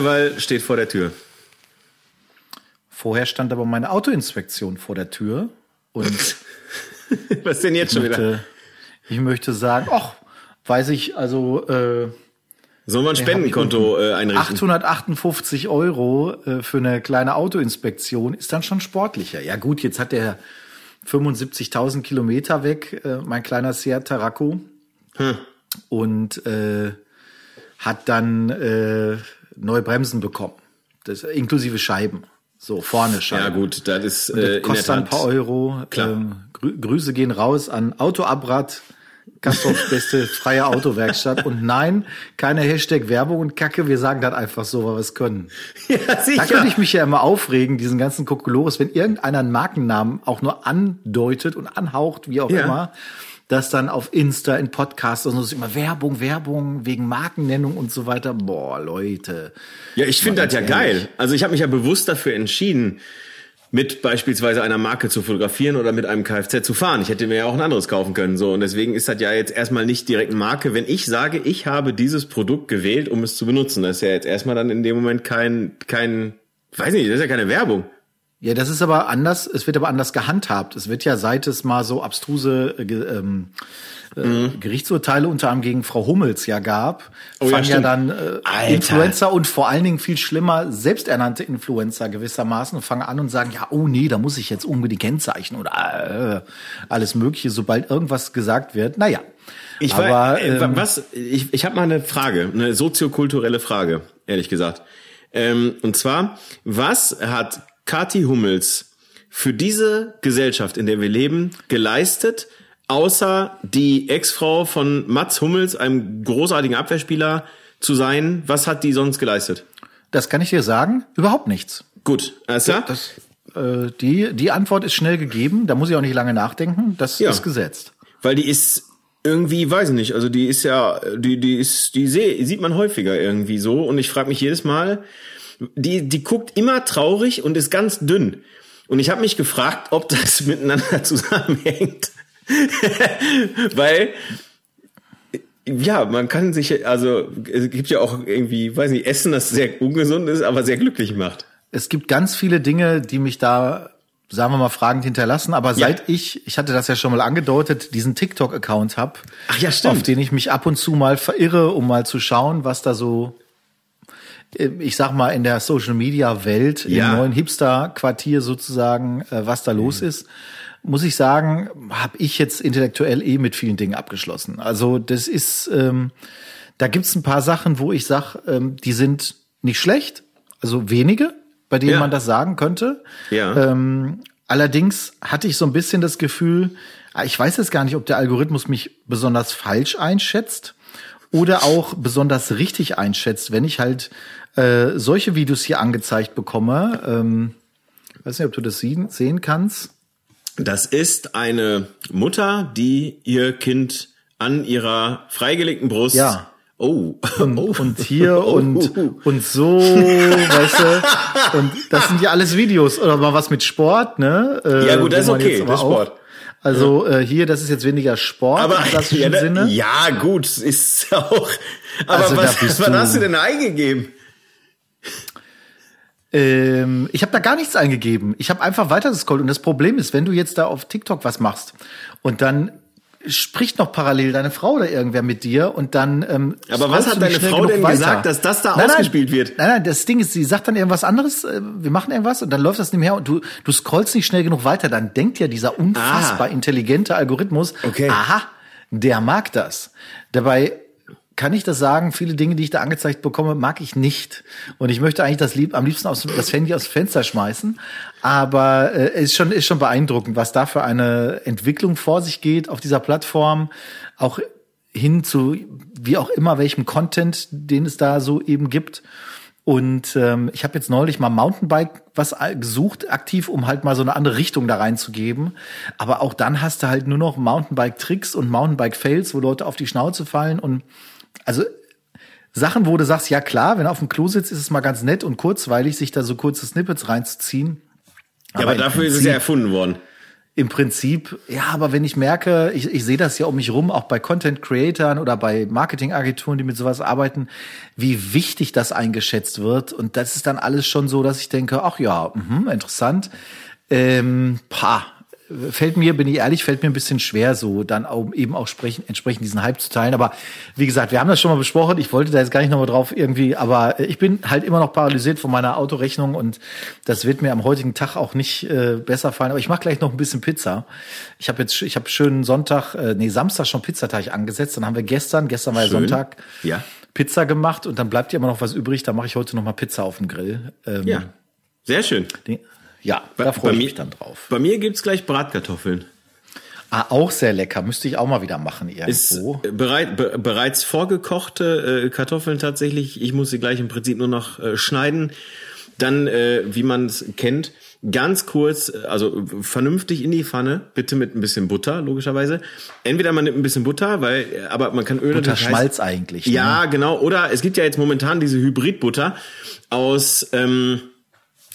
Karneval steht vor der Tür. Vorher stand aber meine Autoinspektion vor der Tür und Was denn jetzt schon wieder? möchte, ich möchte sagen, ach, weiß ich, also äh, Sollen wir ein Spendenkonto äh, einrichten? 858 Euro äh, für eine kleine Autoinspektion ist dann schon sportlicher. Ja gut, jetzt hat der 75.000 Kilometer weg, äh, mein kleiner Seat Tarraco. Hm. Und äh, hat dann äh, neue Bremsen bekommen. Das, inklusive Scheiben. So, vorne Scheiben. Ja gut, das ist äh, das kostet ein paar Euro. Klar. Ähm, Grü Grüße gehen raus an Autoabrad, Kastorfs beste freie Autowerkstatt. Und nein, keine Hashtag Werbung und Kacke, wir sagen das einfach so, weil wir es können. Ja, Da sicher. könnte ich mich ja immer aufregen, diesen ganzen Kokolores, wenn irgendeiner einen Markennamen auch nur andeutet und anhaucht, wie auch Ja. immer, dass dann auf Insta, in Podcasts und so ist immer Werbung, Werbung wegen Markennennung und so weiter. Boah, Leute. Ja, ich finde das ja ehrlich. geil. Also ich habe mich ja bewusst dafür entschieden, mit beispielsweise einer Marke zu fotografieren oder mit einem Kfz zu fahren. Ich hätte mir ja auch ein anderes kaufen können. So und deswegen ist das ja jetzt erstmal nicht direkt eine Marke. Wenn ich sage, ich habe dieses Produkt gewählt, um es zu benutzen, das ist ja jetzt erstmal dann in dem Moment kein kein, weiß nicht, das ist ja keine Werbung. Ja, das ist aber anders, es wird aber anders gehandhabt. Es wird ja, seit es mal so abstruse äh, ähm, äh, Gerichtsurteile unter anderem gegen Frau Hummels ja gab, Oh ja, fangen ja stimmt. dann äh, Alter. Influencer und vor allen Dingen viel schlimmer selbsternannte Influencer gewissermaßen und fangen an und sagen, ja, oh nee, da muss ich jetzt unbedingt kennzeichnen oder äh, alles mögliche, sobald irgendwas gesagt wird. Naja. Ich aber, war, äh, ähm, was, ich, ich habe mal eine Frage, eine soziokulturelle Frage, ehrlich gesagt. Ähm, und zwar, was hat Kati Hummels für diese Gesellschaft, in der wir leben, geleistet, außer die Ex-Frau von Mats Hummels, einem großartigen Abwehrspieler, zu sein? Was hat die sonst geleistet? das kann ich dir sagen, überhaupt nichts. Gut, alles klar? Das, äh, die, die Antwort ist schnell gegeben, da muss ich auch nicht lange nachdenken, das Ja. ist gesetzt. Weil die ist irgendwie, weiß ich nicht, also die ist ja, die, die ist, die seh, sieht man häufiger irgendwie so und ich frage mich jedes Mal, die, die guckt immer traurig und ist ganz dünn. Und ich habe mich gefragt, ob das miteinander zusammenhängt. Weil, ja, man kann sich, also es gibt ja auch irgendwie, weiß nicht, Essen, das sehr ungesund ist, aber sehr glücklich macht. Es gibt ganz viele Dinge, die mich da, sagen wir mal, fragend hinterlassen. Aber seit ich, ich hatte das ja schon mal angedeutet, diesen TikTok-Account hab, Ach ja, auf den ich mich ab und zu mal verirre, um mal zu schauen, was da so, ich sag mal, in der Social-Media-Welt, Ja. im neuen Hipster-Quartier sozusagen, äh, was da los ist. Muss ich sagen, habe ich jetzt intellektuell eh mit vielen Dingen abgeschlossen. Also das ist, ähm, da gibt's ein paar Sachen, wo ich sag, ähm, die sind nicht schlecht, also wenige, bei denen Ja. man das sagen könnte. Ja. Ähm, allerdings hatte ich so ein bisschen das Gefühl, ah, ich weiß jetzt gar nicht, ob der Algorithmus mich besonders falsch einschätzt oder auch besonders richtig einschätzt, wenn ich halt äh, solche Videos hier angezeigt bekomme. Ähm, weiß nicht, ob du das sehen, sehen kannst. Das ist eine Mutter, die ihr Kind an ihrer freigelegten Brust. Ja. Oh. Und, oh. und hier Oh. und, und so, weißt du. Und das sind ja alles Videos. Oder mal was mit Sport, ne? Äh, Ja, gut, das wo ist okay, das Sport. Also äh, hier, das ist jetzt weniger Sport Aber im klassischen ja, da- Sinne. ja, gut, ist auch. Aber Also, was, was du- hast du denn eingegeben? Ähm, ich habe da gar nichts eingegeben. Ich habe einfach weitergescrollt. Und das Problem ist, wenn du jetzt da auf TikTok was machst und dann spricht noch parallel deine Frau oder irgendwer mit dir und dann ähm, Aber was hat deine Frau denn weiter. gesagt, dass das da Nein, nein, ausgespielt wird? Nein, nein, das Ding ist, sie sagt dann irgendwas anderes, äh, wir machen irgendwas und dann läuft das nebenher und du, du scrollst nicht schnell genug weiter, dann denkt ja dieser unfassbar Ah. intelligente Algorithmus, Okay. aha, der mag das. Dabei kann ich das sagen, viele Dinge, die ich da angezeigt bekomme, mag ich nicht. Und ich möchte eigentlich das lieb, am liebsten aus, das Handy aus dem Fenster schmeißen. Aber äh, es ist schon, ist schon beeindruckend, was da für eine Entwicklung vor sich geht auf dieser Plattform. Auch hin zu wie auch immer welchem Content, den es da so eben gibt. Und ähm, ich habe jetzt neulich mal Mountainbike was gesucht, aktiv, um halt mal so eine andere Richtung da reinzugeben. Aber auch dann hast du halt nur noch Mountainbike-Tricks und Mountainbike-Fails, wo Leute auf die Schnauze fallen. Und also Sachen, wo du sagst, ja klar, wenn du auf dem Klo sitzt, ist es mal ganz nett und kurzweilig, sich da so kurze Snippets reinzuziehen. Ja, aber dafür ist es Prinzip- ja erfunden worden. im Prinzip, ja, aber wenn ich merke, ich, ich sehe das ja um mich rum, auch bei Content Creatern oder bei Marketingagenturen, die mit sowas arbeiten, wie wichtig das eingeschätzt wird. Und das ist dann alles schon so, dass ich denke, ach ja, mh, interessant. Ähm, pah, fällt mir, bin ich ehrlich, fällt mir ein bisschen schwer, so dann auch, eben auch sprechen, entsprechend diesen Hype zu teilen. Aber wie gesagt, wir haben das schon mal besprochen. Ich wollte da jetzt gar nicht nochmal drauf irgendwie, aber ich bin halt immer noch paralysiert von meiner Autorechnung und das wird mir am heutigen Tag auch nicht äh, besser fallen. Aber ich mache gleich noch ein bisschen Pizza. Ich habe jetzt, ich habe schönen Sonntag, äh, nee, Samstag schon Pizzateig angesetzt. Dann haben wir gestern, gestern war ja Sonntag, Ja. Pizza gemacht und dann bleibt ja immer noch was übrig. Da mache ich heute noch mal Pizza auf dem Grill. Ähm, Ja. Sehr schön. die- ja, Bei- da freue ich mir- mich dann drauf. Bei mir gibt's gleich Bratkartoffeln. Ah, auch sehr lecker. Müsste ich auch mal wieder machen Ist irgendwo. äh, bereit, be, bereits vorgekochte äh, Kartoffeln tatsächlich. Ich muss sie gleich im Prinzip nur noch äh, schneiden. Dann, äh, wie man es kennt, ganz kurz, äh, also vernünftig in die Pfanne, bitte mit ein bisschen Butter, logischerweise. Entweder man nimmt ein bisschen Butter, weil, äh, aber man kann Öl heiß- Schmalz eigentlich. ne? Ja, genau. Oder es gibt ja jetzt momentan diese Hybridbutter aus, ähm, äh,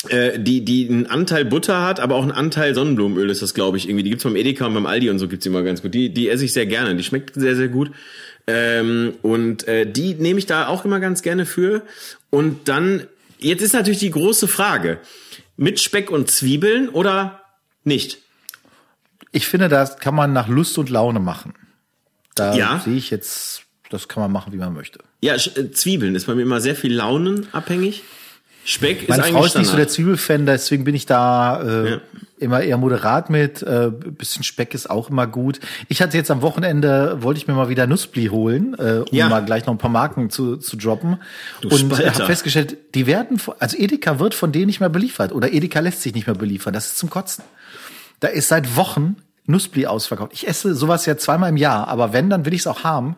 die, die einen Anteil Butter hat, aber auch einen Anteil Sonnenblumenöl ist das, glaube ich, irgendwie. Die gibt's beim Edeka und beim Aldi und so gibt's die immer ganz gut. Die, die esse ich sehr gerne. Die schmeckt sehr, sehr gut. Ähm, und äh, die nehme ich da auch immer ganz gerne für. Und dann, jetzt ist natürlich die große Frage. Mit Speck und Zwiebeln oder nicht? Ich finde, das kann man nach Lust und Laune machen. Da Ja. sehe ich jetzt, das kann man machen, wie man möchte. Ja, äh, Zwiebeln ist bei mir immer sehr viel launenabhängig. Speck Meine ist Frau eigentlich ist nicht so der. Zwiebelfan, deswegen bin ich da äh, Ja. immer eher moderat mit. Äh, bisschen Speck ist auch immer gut. Ich hatte jetzt am Wochenende, wollte ich mir mal wieder Nussbli holen, äh, um Ja. mal gleich noch ein paar Marken zu, zu droppen. Du und habe festgestellt, die werden, von- also Edeka wird von denen nicht mehr beliefert oder Edeka lässt sich nicht mehr beliefern. Das ist zum Kotzen. Da ist seit Wochen Nussbli ausverkauft. Ich esse sowas ja zweimal im Jahr, aber wenn, dann will ich es auch haben.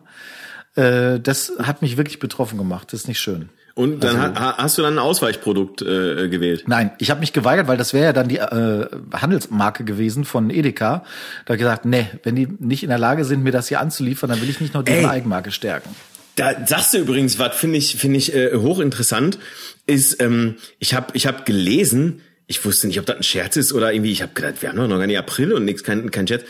Äh, das hat mich wirklich betroffen gemacht. Das ist nicht schön. Und dann Also- ha- hast du dann ein Ausweichprodukt äh, gewählt. Nein, ich habe mich geweigert, weil das wäre ja dann die äh, Handelsmarke gewesen von Edeka. Da hab ich gesagt, nee, wenn die nicht in der Lage sind, mir das hier anzuliefern, dann will ich nicht nur deren. Eigenmarke stärken. Da sagst du übrigens, was finde ich finde ich äh, hochinteressant ist, ähm, ich habe ich habe gelesen, ich wusste nicht, ob das ein Scherz ist oder irgendwie, ich habe gedacht, wir haben doch noch gar nicht April und nichts, kein, kein Scherz,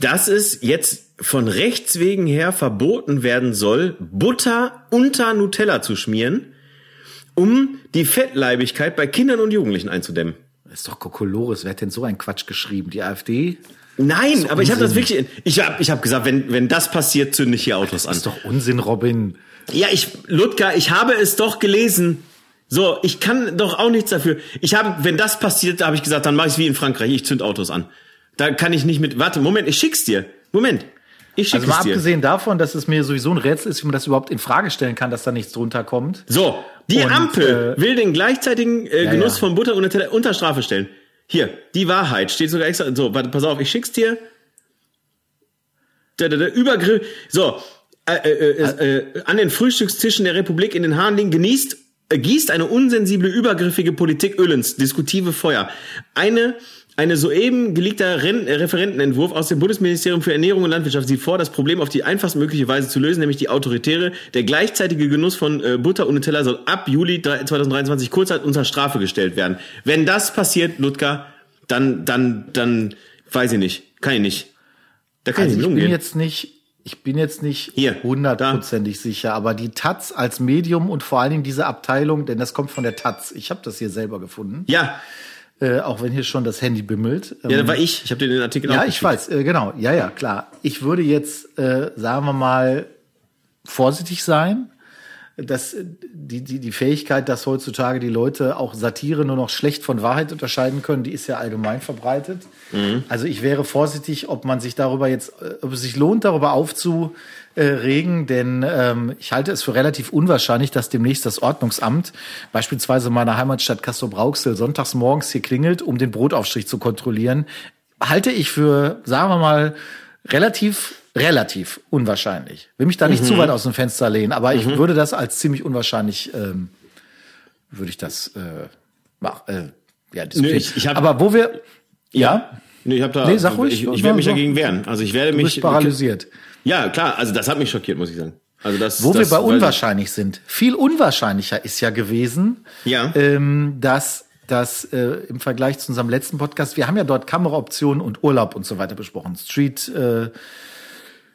dass es jetzt von Rechts wegen her verboten werden soll, Butter unter Nutella zu schmieren, um die Fettleibigkeit bei Kindern und Jugendlichen einzudämmen. Das ist doch Kokolores. Wer hat denn so einen Quatsch geschrieben? Die AfD? Nein, aber ich habe das wirklich, ich habe ich hab gesagt, wenn wenn das passiert, zünde ich hier Autos an. Das ist doch Unsinn, Robin. Ja, ich, Ludger, ich habe es doch gelesen. So, ich kann doch auch nichts dafür. Ich habe, wenn das passiert, habe ich gesagt, dann mache ich wie in Frankreich, ich zünd Autos an. Da kann ich nicht mit. Warte, Moment, ich schick's dir. Moment. Ich Also mal es dir. abgesehen davon, dass es mir sowieso ein Rätsel ist, wie man das überhaupt in Frage stellen kann, dass da nichts drunter kommt. So, die Und, Ampel äh, will den gleichzeitigen äh, ja, Genuss ja. von Butter und Nutella unter Strafe stellen. Hier, die Wahrheit steht sogar extra. So, warte, pass auf, ich schick's dir. Der, der, der Übergriff. So, äh, äh, äh, äh, an den Frühstückstischen der Republik in den Haaren liegen, genießt, äh, gießt eine unsensible, übergriffige Politik Öllens, diskutive Feuer. Eine eine soeben geleakter äh, Referentenentwurf aus dem Bundesministerium für Ernährung und Landwirtschaft sieht vor, das Problem auf die einfachstmögliche Weise zu lösen, nämlich die autoritäre. Der gleichzeitige Genuss von äh, Butter und Nutella soll ab Juli 3 2023 kurzzeit unter Strafe gestellt werden. Wenn das passiert, Ludger, dann, dann, dann, weiß ich nicht, kann ich nicht. Da kann Also ich ich nicht bin umgehen. jetzt nicht, ich bin jetzt nicht Hier, hundertprozentig sicher, aber die Taz als Medium und vor allen Dingen diese Abteilung, denn das kommt von der Taz. Ich habe das hier selber gefunden, ja, äh, auch wenn hier schon das Handy bimmelt. ja, Ähm, da war ich. Ich habe dir den Artikel Ja, ich weiß, äh, genau. Ja, ja, klar. Ich würde jetzt, äh, sagen wir mal, vorsichtig sein. Dass äh, die, die, die Fähigkeit, dass heutzutage die Leute auch Satire nur noch schlecht von Wahrheit unterscheiden können, die ist ja allgemein verbreitet. Also ich wäre vorsichtig, ob man sich darüber jetzt, äh, ob es sich lohnt, darüber aufzuregen, denn ähm, ich halte es für relativ unwahrscheinlich, dass demnächst das Ordnungsamt beispielsweise in meiner Heimatstadt Castrop-Rauxel sonntags morgens hier klingelt, um den Brotaufstrich zu kontrollieren. Halte ich für, sagen wir mal, relativ relativ unwahrscheinlich. Will mich da nicht zu Mhm. weit aus dem Fenster lehnen, aber ich würde das als ziemlich unwahrscheinlich, ähm, würde ich das äh, mach, äh, ja, diskutieren. ich- ich hab- aber wo wir, ja, Nee, ich hab da, Nee, sag ruhig. ich, ich werde mich dagegen wehren. Also ich werde mich paralysiert. Ja, klar, also das hat mich schockiert, muss ich sagen. Also das, Wo das, wir bei unwahrscheinlich sind. Viel unwahrscheinlicher ist ja gewesen, Ja. ähm, dass dass äh, im Vergleich zu unserem letzten Podcast, wir haben ja dort Kameraoptionen und Urlaub und so weiter besprochen. Street, äh,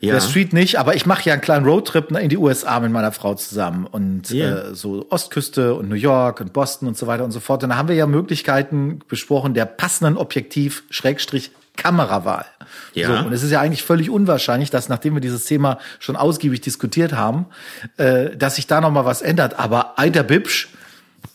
ja. der Street nicht, aber ich mache ja einen kleinen Roadtrip in die USA mit meiner Frau zusammen und yeah. äh, so Ostküste und New York und Boston und so weiter und so fort. Und da haben wir ja Möglichkeiten besprochen der passenden Objektiv Schrägstrich Kamerawahl. Ja. So, und es ist ja eigentlich völlig unwahrscheinlich, dass nachdem wir dieses Thema schon ausgiebig diskutiert haben, äh, dass sich da noch mal was ändert. Aber Eider Bibsch,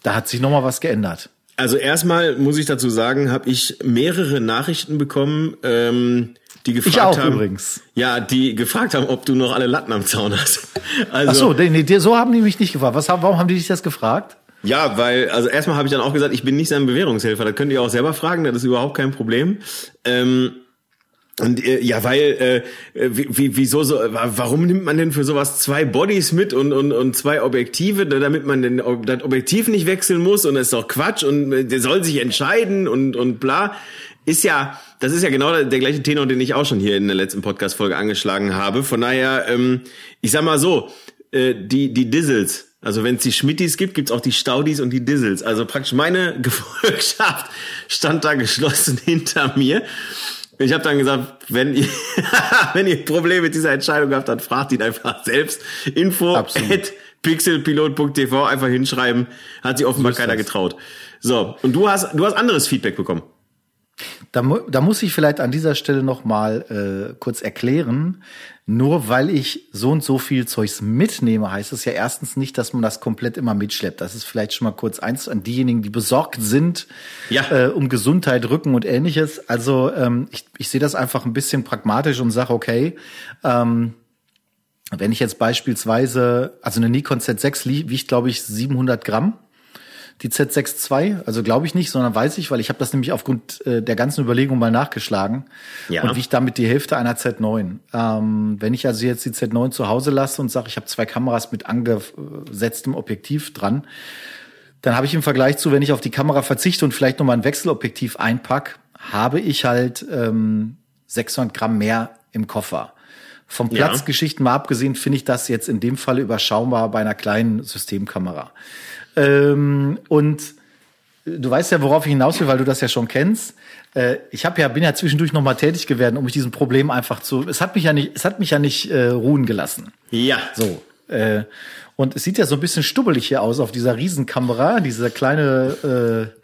da hat sich noch mal was geändert. Also erstmal muss ich dazu sagen, habe ich mehrere Nachrichten bekommen, ähm, die gefragt ich auch haben, übrigens. Ja, die gefragt haben, ob du noch alle Latten am Zaun hast. Also, Ach so, nee, so haben die mich nicht gefragt. Was, warum haben die dich das gefragt? Ja, weil, also erstmal habe ich dann auch gesagt, ich bin nicht sein Bewährungshelfer. Da könnt ihr auch selber fragen, das ist überhaupt kein Problem. Ähm, und äh, ja, weil äh, wie, wieso so? Warum nimmt man denn für sowas zwei Bodies mit und und und zwei Objektive, damit man den das Objektiv nicht wechseln muss? Und das ist doch Quatsch und äh, der soll sich entscheiden und und bla. Ist ja, das ist ja genau der, der gleiche Tenor, den ich auch schon hier in der letzten Podcast-Folge angeschlagen habe. Von daher, ähm, ich sag mal so, äh, die die Dizzles, also wenn es die Schmittis gibt, gibt's auch die Staudis und die Dizzles. Also praktisch meine Gefolgschaft stand da geschlossen hinter mir. Ich habe dann gesagt, wenn ihr, wenn ihr Probleme mit dieser Entscheidung habt, dann fragt ihn einfach selbst. Info at pixelpilot.tv einfach hinschreiben. Hat sich offenbar keiner das. getraut. So, und du hast, du hast anderes Feedback bekommen. Da, da muss ich vielleicht an dieser Stelle noch mal äh, kurz erklären. Nur weil ich so und so viel Zeugs mitnehme, heißt es ja erstens nicht, dass man das komplett immer mitschleppt. Das ist vielleicht schon mal kurz eins an diejenigen, die besorgt sind ja. äh, um Gesundheit, Rücken und ähnliches. Also ähm, ich, ich sehe das einfach ein bisschen pragmatisch und sage, okay, ähm, wenn ich jetzt beispielsweise, also eine Nikon Z6 wiegt, glaube ich, 700 Gramm die Z6 II, also glaube ich nicht, sondern weiß ich, weil ich habe das nämlich aufgrund äh, der ganzen Überlegung mal nachgeschlagen ja. und wiegt damit die Hälfte einer Z9. Ähm, wenn ich also jetzt die Z9 zu Hause lasse und sage, ich habe zwei Kameras mit angesetztem Objektiv dran, dann habe ich im Vergleich zu, wenn ich auf die Kamera verzichte und vielleicht nochmal ein Wechselobjektiv einpack, habe ich halt ähm, 600 Gramm mehr im Koffer. Vom Platzgeschichten ja. mal abgesehen finde ich das jetzt in dem Fall überschaubar bei einer kleinen Systemkamera. Ähm, und du weißt ja, worauf ich hinaus will, weil du das ja schon kennst. Äh, ich habe ja bin ja zwischendurch noch mal tätig geworden, um mich diesem Problem einfach zu. Es hat mich ja nicht, es hat mich ja nicht äh, ruhen gelassen. Ja. So. Äh, und es sieht ja so ein bisschen stubbelig hier aus auf dieser Riesenkamera, diese kleine, äh,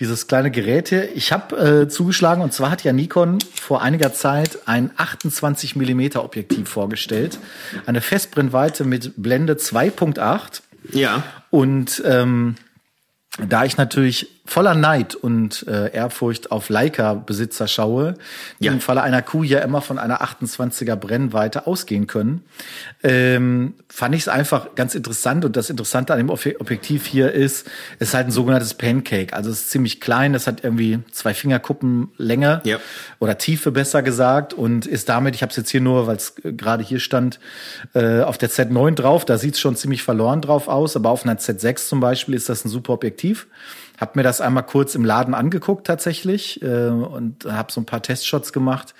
dieses kleine Gerät hier. Ich habe äh, zugeschlagen und zwar hat ja Nikon vor einiger Zeit ein 28 Millimeter Objektiv vorgestellt, eine Festbrennweite mit Blende 2.8 ja. Und ähm, da ich natürlich voller Neid und äh, Ehrfurcht auf Leica-Besitzer schaue, die ja. im Falle einer Kuh ja immer von einer 28er Brennweite ausgehen können, ähm, fand ich es einfach ganz interessant. Und das Interessante an dem Objektiv hier ist, es ist halt ein sogenanntes Pancake. Also es ist ziemlich klein, es hat irgendwie zwei Fingerkuppen Länge ja. oder Tiefe besser gesagt und ist damit, ich habe es jetzt hier nur, weil es gerade hier stand, äh, auf der Z9 drauf. Da sieht es schon ziemlich verloren drauf aus, aber auf einer Z6 zum Beispiel ist das ein super Objektiv. Hab mir das einmal kurz im Laden angeguckt tatsächlich äh, und habe so ein paar Testshots gemacht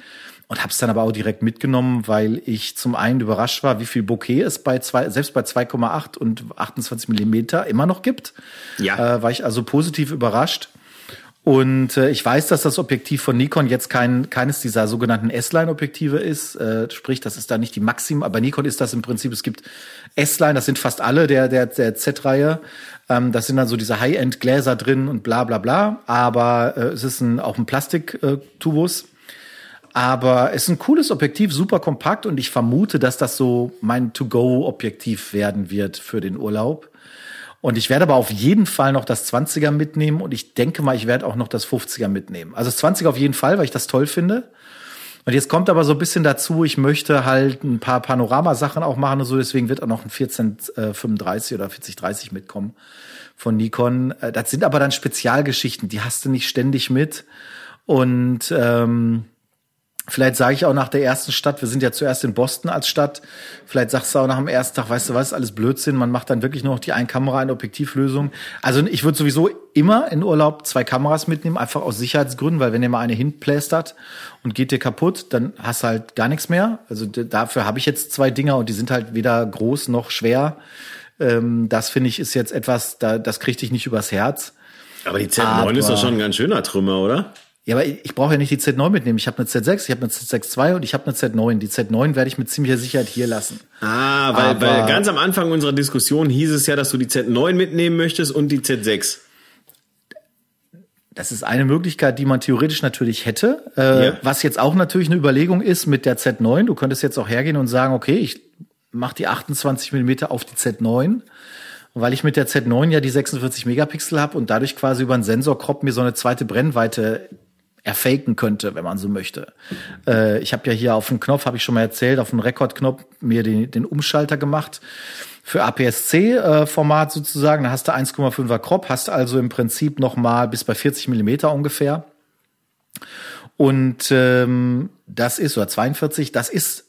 und habe es dann aber auch direkt mitgenommen, weil ich zum einen überrascht war, wie viel Bokeh es bei zwei, selbst bei 2,8 und 28 Millimeter immer noch gibt. Ja. Äh, war ich also positiv überrascht. Und äh, ich weiß, dass das Objektiv von Nikon jetzt kein, keines dieser sogenannten S-Line-Objektive ist. Äh, sprich, das ist da nicht die Maxim, aber Nikon ist das im Prinzip, es gibt S-Line, das sind fast alle der, der, der Z-Reihe. Ähm, das sind dann so diese High-End-Gläser drin und bla bla bla. Aber äh, es ist ein, auch ein Plastiktubus. Aber es ist ein cooles Objektiv, super kompakt und ich vermute, dass das so mein To-Go-Objektiv werden wird für den Urlaub. Und ich werde aber auf jeden Fall noch das 20er mitnehmen und ich denke mal, ich werde auch noch das 50er mitnehmen. Also das 20er auf jeden Fall, weil ich das toll finde. Und jetzt kommt aber so ein bisschen dazu, ich möchte halt ein paar Panoramasachen auch machen und so, deswegen wird auch noch ein 1435 oder 4030 mitkommen von Nikon. Äh, das sind aber dann Spezialgeschichten, die hast du nicht ständig mit. Und ähm, Vielleicht sage ich auch nach der ersten Stadt, wir sind ja zuerst in Boston als Stadt, vielleicht sagst du auch nach dem ersten Tag, weißt du was, alles Blödsinn, man macht dann wirklich nur noch die ein Kamera, eine Objektivlösung. Also ich würde sowieso immer in Urlaub zwei Kameras mitnehmen, einfach aus Sicherheitsgründen, weil wenn dir mal eine hinplästert und geht dir kaputt, dann hast du halt gar nichts mehr. Also dafür habe ich jetzt zwei Dinger und die sind halt weder groß noch schwer. Ähm, das finde ich ist jetzt etwas, da, das kriegt dich nicht übers Herz. Aber die Z9 aber, ist doch schon ein ganz schöner Trümmer, oder? Ja, aber ich, brauche ja nicht die Z9 mitnehmen. Ich habe eine Z6, ich habe eine Z6 II und ich habe eine Z9. Die Z9 werde ich mit ziemlicher Sicherheit hier lassen. Ah, weil, aber, weil ganz am Anfang unserer Diskussion hieß es ja, dass du die Z9 mitnehmen möchtest und die Z6. Das ist eine Möglichkeit, die man theoretisch natürlich hätte. Äh, ja. Was jetzt auch natürlich eine Überlegung ist mit der Z9. Du könntest jetzt auch hergehen und sagen, okay, ich mache die 28 Millimeter auf die Z9 weil ich mit der Z9 ja die 46 Megapixel habe und dadurch quasi über einen Sensorkrop mir so eine zweite Brennweite erfaken könnte, wenn man so möchte. Äh, ich habe ja hier auf dem Knopf, habe ich schon mal erzählt, auf dem Rekordknopf mir den, den Umschalter gemacht für APS-C-Format äh, sozusagen. Da hast du 1,5er Crop, hast also im Prinzip noch mal bis bei 40 Millimeter ungefähr. Und ähm, das ist, oder 42, das ist,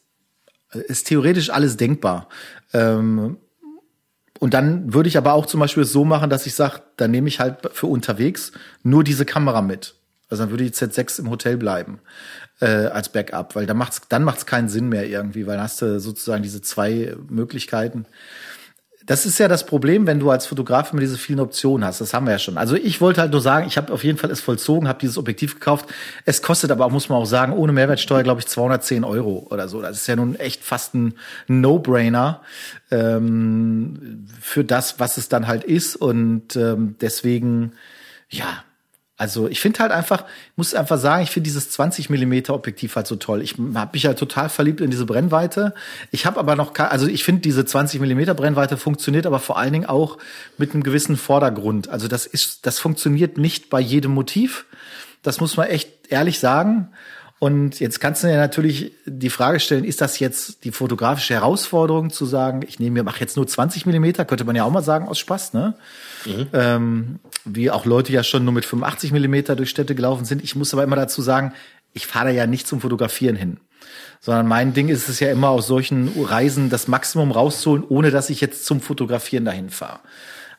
ist theoretisch alles denkbar. Ähm, und dann würde ich aber auch zum Beispiel so machen, dass ich sage, dann nehme ich halt für unterwegs nur diese Kamera mit. Also dann würde die Z6 im Hotel bleiben äh, als Backup, weil dann macht's dann macht's keinen Sinn mehr irgendwie, weil dann hast du sozusagen diese zwei Möglichkeiten. Das ist ja das Problem, wenn du als Fotograf immer diese vielen Optionen hast. Das haben wir ja schon. Also ich wollte halt nur sagen, ich habe auf jeden Fall es vollzogen, habe dieses Objektiv gekauft. Es kostet aber auch, muss man auch sagen, ohne Mehrwertsteuer, glaube ich, 210 Euro oder so. Das ist ja nun echt fast ein No-Brainer ähm, für das, was es dann halt ist. Und ähm, deswegen, ja, also ich finde halt einfach, muss einfach sagen, ich finde dieses 20 Millimeter Objektiv halt so toll. Ich habe mich halt total verliebt in diese Brennweite. Ich habe aber noch, also ich finde diese 20 Millimeter Brennweite funktioniert aber vor allen Dingen auch mit einem gewissen Vordergrund. Also das ist, das funktioniert nicht bei jedem Motiv. Das muss man echt ehrlich sagen. Und jetzt kannst du dir natürlich die Frage stellen, ist das jetzt die fotografische Herausforderung zu sagen, ich nehme mir, mache jetzt nur 20 Millimeter, könnte man ja auch mal sagen aus Spaß, ne? Mhm. Ähm, wie auch Leute ja schon nur mit 85 Millimeter durch Städte gelaufen sind. Ich muss aber immer dazu sagen, ich fahre ja nicht zum Fotografieren hin. Sondern mein Ding ist es ja immer aus solchen Reisen das Maximum rauszuholen, ohne dass ich jetzt zum Fotografieren dahin fahre.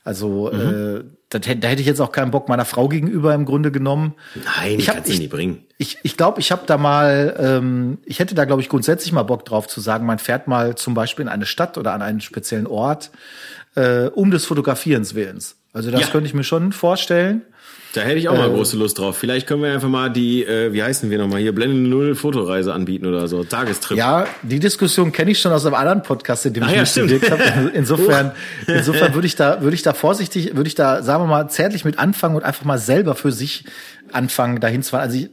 Also mhm. äh, da, da hätte ich jetzt auch keinen Bock meiner Frau gegenüber im Grunde genommen. Nein, ich kannst ich, nie bringen. Ich ich, glaube, ich habe da mal, ähm, ich hätte da glaube ich grundsätzlich mal Bock drauf zu sagen, man fährt mal zum Beispiel in eine Stadt oder an einen speziellen Ort äh, um des Fotografierens willens. Also das ja. könnte ich mir schon vorstellen. Da hätte ich auch mal äh, große Lust drauf. Vielleicht können wir einfach mal die, äh, wie heißen wir nochmal hier, Blende Null Fotoreise anbieten oder so, Tagestrip. Ja, die Diskussion kenne ich schon aus einem anderen Podcast, in dem Ach, ich ja, mitgewirkt habe. Insofern, insofern würde ich da, würde ich da vorsichtig, würde ich da, sagen wir mal, zärtlich mit anfangen und einfach mal selber für sich anfangen, dahin zu fahren. Also ich,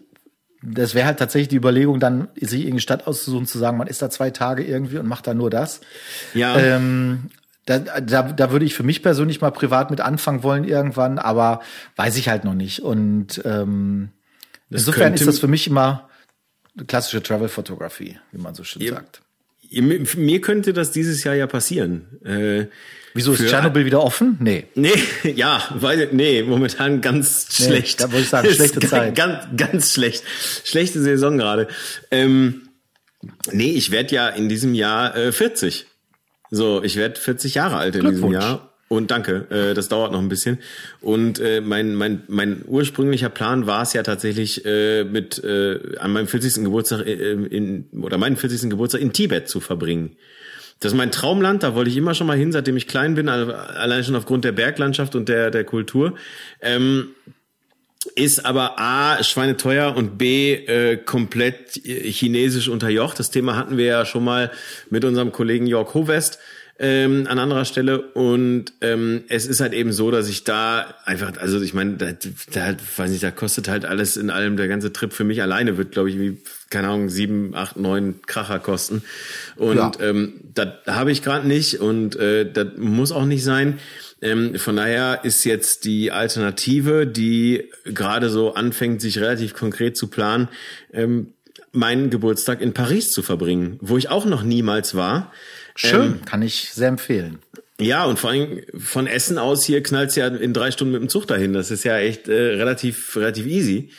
das wäre halt tatsächlich die Überlegung, dann sich irgendeine Stadt auszusuchen, zu sagen, man ist da zwei Tage irgendwie und macht da nur das. Ja. Ähm, da, da, da würde ich für mich persönlich mal privat mit anfangen wollen irgendwann, aber weiß ich halt noch nicht. Und ähm, insofern ist das für mich immer klassische Travel-Fotografie, wie man so schön ja, sagt. Mir könnte das dieses Jahr ja passieren. Äh, Wieso ist Tschernobyl wieder offen? Nee. Nee, ja, weil, nee, momentan ganz nee, schlecht. Da wollte ich sagen, schlechte Zeit. Ganz, ganz schlecht. Schlechte Saison gerade. Ähm, nee, ich werde ja in diesem Jahr äh, 40. So, ich werde 40 Jahre alt in diesem Jahr. Und danke, äh, das dauert noch ein bisschen. Und äh, mein, mein, mein ursprünglicher Plan war es ja tatsächlich, äh, mit äh, an meinem 40. Geburtstag äh, in, oder meinen 40. Geburtstag in Tibet zu verbringen. Das ist mein Traumland, da wollte ich immer schon mal hin, seitdem ich klein bin, allein schon aufgrund der Berglandschaft und der, der Kultur. Ähm, ist aber A, schweineteuer und B, äh, komplett chinesisch unterjocht. Das Thema hatten wir ja schon mal mit unserem Kollegen Jörg Hovest ähm, an anderer Stelle. Und ähm, es ist halt eben so, dass ich da einfach, also ich meine, da, da weiß nicht, da kostet halt alles in allem, der ganze Trip für mich alleine wird, glaube ich, wie, keine Ahnung, sieben, acht, neun Kracher kosten. Und ja. ähm, das habe ich gerade nicht und äh, das muss auch nicht sein. Ähm, von daher ist jetzt die Alternative, die gerade so anfängt, sich relativ konkret zu planen, ähm, meinen Geburtstag in Paris zu verbringen, wo ich auch noch niemals war. Schön, ähm, kann ich sehr empfehlen. Ja, und vor allem von Essen aus hier knallt's ja in drei Stunden mit dem Zug dahin. Das ist ja echt äh, relativ, relativ easy.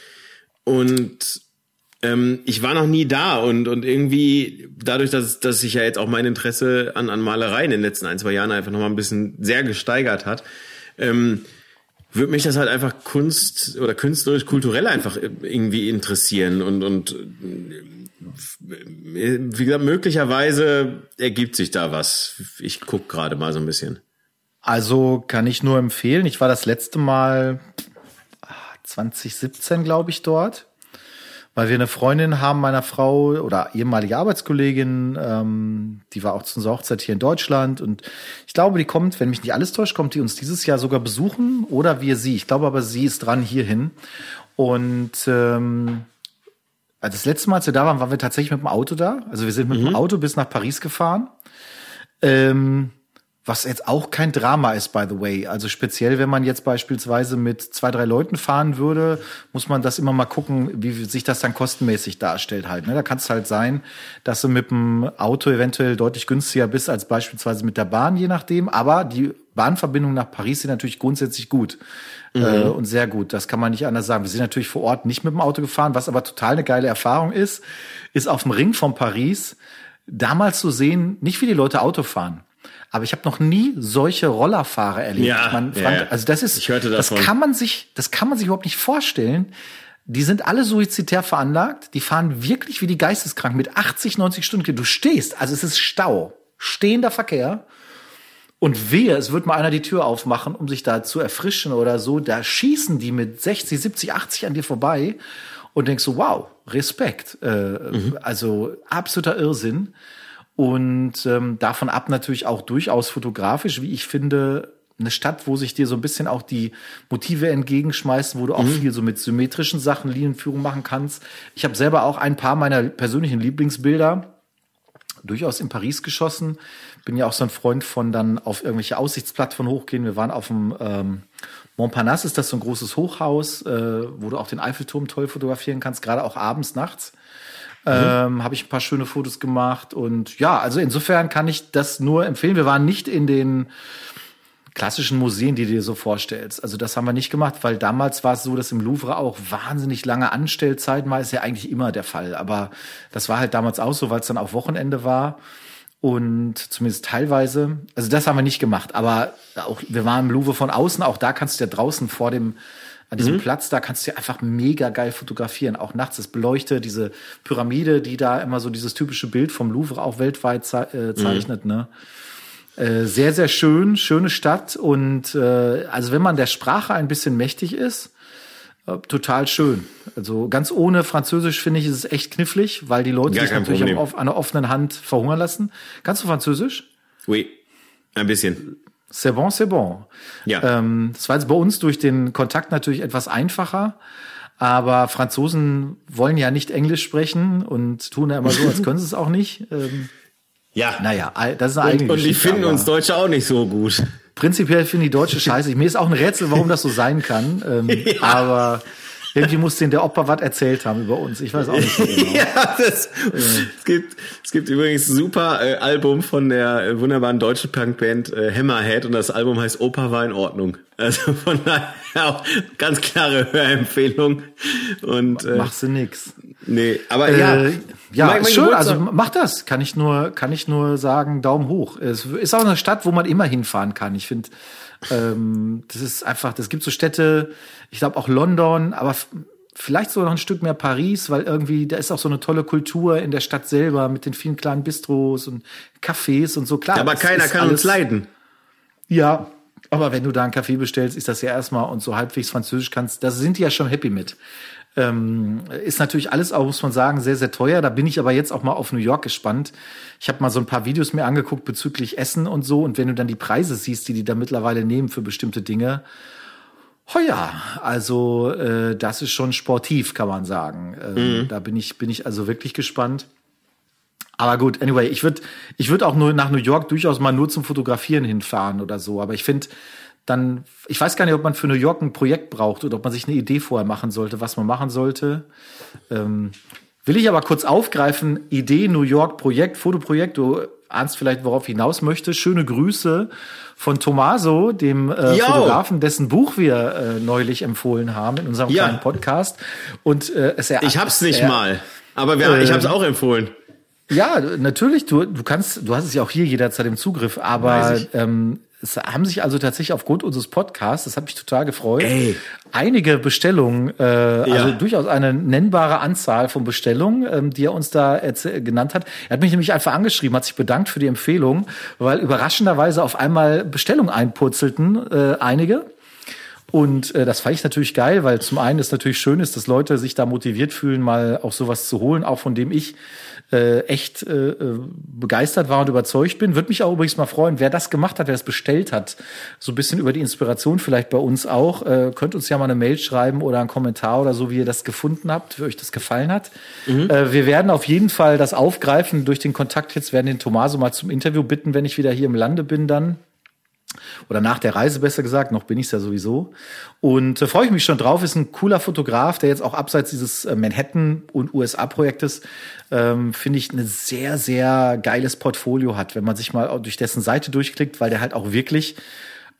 Und ähm, ich war noch nie da und, und irgendwie dadurch, dass, dass sich ja jetzt auch mein Interesse an, an Malerei in den letzten ein, zwei Jahren einfach nochmal ein bisschen sehr gesteigert hat, ähm, würde mich das halt einfach Kunst oder künstlerisch, kulturell einfach irgendwie interessieren und, und wie gesagt, möglicherweise ergibt sich da was. Ich guck gerade mal so ein bisschen. Also kann ich nur empfehlen. Ich war das letzte Mal 2017, glaube ich, dort weil wir eine Freundin haben meiner Frau oder ehemalige Arbeitskollegin, ähm, die war auch zu unserer Hochzeit hier in Deutschland und ich glaube, die kommt, wenn mich nicht alles täuscht, kommt die uns dieses Jahr sogar besuchen oder wir sie. Ich glaube aber, sie ist dran hierhin und ähm, also das letzte Mal, als wir da waren, waren wir tatsächlich mit dem Auto da. Also wir sind mit mhm. dem Auto bis nach Paris gefahren. Ähm, was jetzt auch kein Drama ist, by the way. Also speziell, wenn man jetzt beispielsweise mit zwei, drei Leuten fahren würde, muss man das immer mal gucken, wie sich das dann kostenmäßig darstellt halt. Ne? Da kann es halt sein, dass du mit dem Auto eventuell deutlich günstiger bist als beispielsweise mit der Bahn, je nachdem. Aber die Bahnverbindungen nach Paris sind natürlich grundsätzlich gut. Mhm. Äh, und sehr gut. Das kann man nicht anders sagen. Wir sind natürlich vor Ort nicht mit dem Auto gefahren, was aber total eine geile Erfahrung ist, ist auf dem Ring von Paris damals zu sehen, nicht viele Leute Auto fahren. Aber ich habe noch nie solche Rollerfahrer erlebt. Ja, man, Frank, ja, also das ist, ich hörte das kann man sich, das kann man sich überhaupt nicht vorstellen. Die sind alle suizidär veranlagt. Die fahren wirklich wie die Geisteskranken mit 80, 90 Stunden. Du stehst, also es ist Stau, stehender Verkehr. Und wehe, es wird mal einer die Tür aufmachen, um sich da zu erfrischen oder so. Da schießen die mit 60, 70, 80 an dir vorbei und denkst so, wow, Respekt. Äh, mhm. Also absoluter Irrsinn. Und ähm, davon ab natürlich auch durchaus fotografisch, wie ich finde, eine Stadt, wo sich dir so ein bisschen auch die Motive entgegenschmeißen, wo du auch mhm. viel so mit symmetrischen Sachen Linienführung machen kannst. Ich habe selber auch ein paar meiner persönlichen Lieblingsbilder durchaus in Paris geschossen. Bin ja auch so ein Freund von dann auf irgendwelche Aussichtsplattformen hochgehen. Wir waren auf dem ähm, Montparnasse, ist das so ein großes Hochhaus, äh, wo du auch den Eiffelturm toll fotografieren kannst, gerade auch abends, nachts. Mhm. Ähm, habe ich ein paar schöne Fotos gemacht und ja, also insofern kann ich das nur empfehlen. Wir waren nicht in den klassischen Museen, die du dir so vorstellst. Also das haben wir nicht gemacht, weil damals war es so, dass im Louvre auch wahnsinnig lange Anstellzeiten war, ist ja eigentlich immer der Fall. Aber das war halt damals auch so, weil es dann auch Wochenende war. Und zumindest teilweise, also das haben wir nicht gemacht, aber auch, wir waren im Louvre von außen, auch da kannst du ja draußen vor dem an diesem mhm. Platz, da kannst du ja einfach mega geil fotografieren. Auch nachts das beleuchtet, diese Pyramide, die da immer so dieses typische Bild vom Louvre auch weltweit ze äh, zeichnet, mhm. ne? Äh, sehr, sehr schön, schöne Stadt und äh, also wenn man der Sprache ein bisschen mächtig ist, äh, total schön. Also ganz ohne Französisch finde ich, ist es echt knifflig, weil die Leute Gar sich natürlich auf, an einer offenen Hand verhungern lassen. Kannst du Französisch? Oui, ein bisschen. C'est bon, c'est bon. Ja. Ähm, das war jetzt bei uns durch den Kontakt natürlich etwas einfacher. Aber Franzosen wollen ja nicht Englisch sprechen und tun ja immer so, als können sie es auch nicht. Ähm, ja. Naja, das ist eine und, und die finden uns Deutsche auch nicht so gut. Prinzipiell finde ich Deutsche scheiße. Mir ist auch ein Rätsel, warum das so sein kann. Ähm, ja. Aber irgendwie muss denen der Opa was erzählt haben über uns. Ich weiß auch nicht so genau. ja, das, äh. es, gibt, es gibt übrigens ein super äh, Album von der äh, wunderbaren deutschen Punkband äh, Hammerhead und das Album heißt Opa war in Ordnung. Also von daher auch ganz klare Hörempfehlung. Und, äh, Machst du nix. Nee, aber ja. Äh, ja, mein, mein schön, also mach das. Kann ich nur, kann ich nur sagen, Daumen hoch. Es ist auch eine Stadt, wo man immer hinfahren kann. Ich finde, ähm, das ist einfach, das gibt so Städte, ich glaube auch London, aber vielleicht so noch ein Stück mehr Paris, weil irgendwie da ist auch so eine tolle Kultur in der Stadt selber mit den vielen kleinen Bistros und Cafés und so. Klar, aber keiner kann alles, uns leiden. Ja, aber wenn du da einen Kaffee bestellst, ist das ja erstmal und so halbwegs Französisch kannst, da sind die ja schon happy mit. Ähm, ist natürlich alles auch, muss man sagen, sehr, sehr teuer. Da bin ich aber jetzt auch mal auf New York gespannt. Ich habe mal so ein paar Videos mir angeguckt bezüglich Essen und so. Und wenn du dann die Preise siehst, die die da mittlerweile nehmen für bestimmte Dinge, Oh ja, also äh, das ist schon sportiv, kann man sagen. Ähm, mhm. Da bin ich, bin ich also wirklich gespannt. Aber gut, anyway, ich würde ich würd auch nur nach New York durchaus mal nur zum Fotografieren hinfahren oder so. Aber ich finde, dann, ich weiß gar nicht, ob man für New York ein Projekt braucht oder ob man sich eine Idee vorher machen sollte, was man machen sollte. Ähm, will ich aber kurz aufgreifen, Idee, New York, Projekt, Fotoprojekt, du ahnst vielleicht, worauf ich hinaus möchte. Schöne Grüße von Tomaso, dem äh, Fotografen, dessen Buch wir äh, neulich empfohlen haben in unserem ja. kleinen Podcast. Und äh, es er, Ich hab's nicht er, mal, aber wir, ich hab's auch empfohlen. Ja, natürlich, du, du kannst, du hast es ja auch hier jederzeit im Zugriff, aber ähm, es haben sich also tatsächlich aufgrund unseres Podcasts, das hat mich total gefreut, Ey. einige Bestellungen, äh, also ja. also durchaus eine nennbare Anzahl von Bestellungen, ähm, die er uns da genannt hat. Er hat mich nämlich einfach angeschrieben, hat sich bedankt für die Empfehlung, weil überraschenderweise auf einmal Bestellungen einpurzelten, äh, einige. Und äh, das fand ich natürlich geil, weil zum einen ist natürlich schön ist, dass Leute sich da motiviert fühlen, mal auch sowas zu holen, auch von dem ich äh, echt äh, äh, begeistert war und überzeugt bin. Würde mich auch übrigens mal freuen, wer das gemacht hat, wer das bestellt hat. So ein bisschen über die Inspiration vielleicht bei uns auch. Äh, könnt uns ja mal eine Mail schreiben oder einen Kommentar oder so, wie ihr das gefunden habt, wie euch das gefallen hat. Mhm. Äh, wir werden auf jeden Fall das aufgreifen durch den Kontakt jetzt, werden den Tomaso mal zum Interview bitten, wenn ich wieder hier im Lande bin dann oder nach der Reise besser gesagt, noch bin ich es ja sowieso. Und äh, freue ich mich schon drauf, ist ein cooler Fotograf, der jetzt auch abseits dieses äh, Manhattan- und USA-Projektes, ähm, finde ich, ein sehr, sehr geiles Portfolio hat, wenn man sich mal durch dessen Seite durchklickt, weil der halt auch wirklich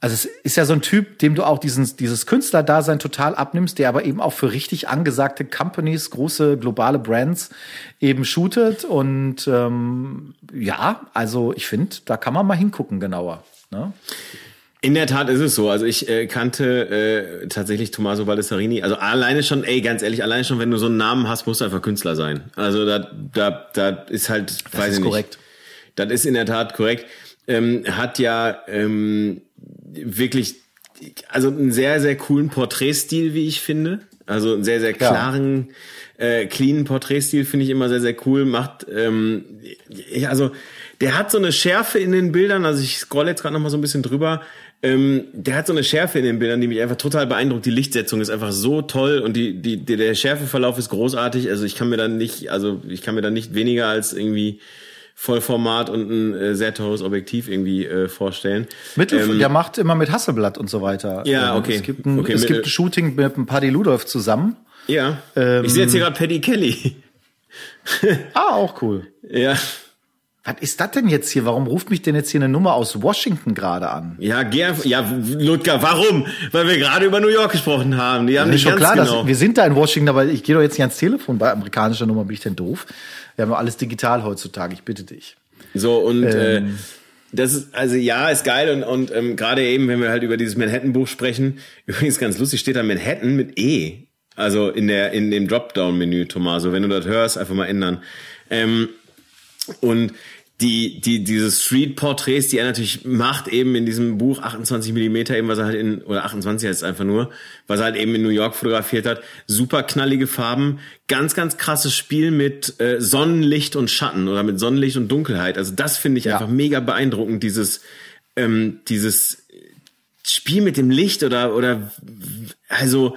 also es ist ja so ein Typ, dem du auch diesen, dieses Künstlerdasein total abnimmst, der aber eben auch für richtig angesagte Companies, große globale Brands eben shootet. Und ähm, ja, also ich finde, da kann man mal hingucken genauer. Ne? In der Tat ist es so. Also ich äh, kannte äh, tatsächlich Tommaso Baldessarini. Also alleine schon, ey, ganz ehrlich, alleine schon, wenn du so einen Namen hast, musst du einfach Künstler sein. Also da, da, da ist halt, das weiß ist ich korrekt. nicht. Das ist in der Tat korrekt. Ähm, hat ja ähm, wirklich, also einen sehr, sehr coolen Porträtstil, wie ich finde. Also einen sehr, sehr klaren, ja. äh, cleanen Porträtstil finde ich immer sehr, sehr cool. Macht, ähm, ja, also der hat so eine Schärfe in den Bildern, also ich scroll jetzt gerade noch mal so ein bisschen drüber, ähm, der hat so eine Schärfe in den Bildern, die mich einfach total beeindruckt. Die Lichtsetzung ist einfach so toll und die, die, die der Schärfeverlauf ist großartig. Also ich kann mir dann nicht, also ich kann mir dann nicht weniger als irgendwie Vollformat und ein äh, sehr teures Objektiv irgendwie äh, vorstellen. Mittel, ähm, der macht immer mit Hasselblatt und so weiter. Ja, ähm, okay. Es gibt ein, okay, es gibt ein Shooting mit einem Paddy Ludolf zusammen. Ja. Ähm, ich sehe jetzt hier gerade Paddy Kelly. ah, auch cool. Ja. Was ist das denn jetzt hier? Warum ruft mich denn jetzt hier eine Nummer aus Washington gerade an? Ja, gern, ja, Ludger, warum? Weil wir gerade über New York gesprochen haben. Die haben nicht schon klar, genau. dass, wir sind da in Washington, aber ich gehe doch jetzt nicht ans Telefon bei amerikanischer Nummer, bin ich denn doof? Wir haben alles digital heutzutage, ich bitte dich. So, und äh, ähm. äh, das ist, also ja, ist geil und, und ähm, gerade eben, wenn wir halt über dieses Manhattan-Buch sprechen, übrigens ganz lustig, steht da Manhattan mit E. Also in der, in dem Dropdown-Menü, Tomaso. Wenn du das hörst, einfach mal ändern. Ähm, und die, die, diese Street-Porträts, die er natürlich macht, eben in diesem Buch 28 Millimeter, eben was er halt in, oder 28 heißt einfach nur, was er halt eben in New York fotografiert hat. Super knallige Farben, ganz, ganz krasses Spiel mit äh, Sonnenlicht und Schatten oder mit Sonnenlicht und Dunkelheit. Also das finde ich ja. einfach mega beeindruckend, dieses, ähm, dieses Spiel mit dem Licht oder, oder, also,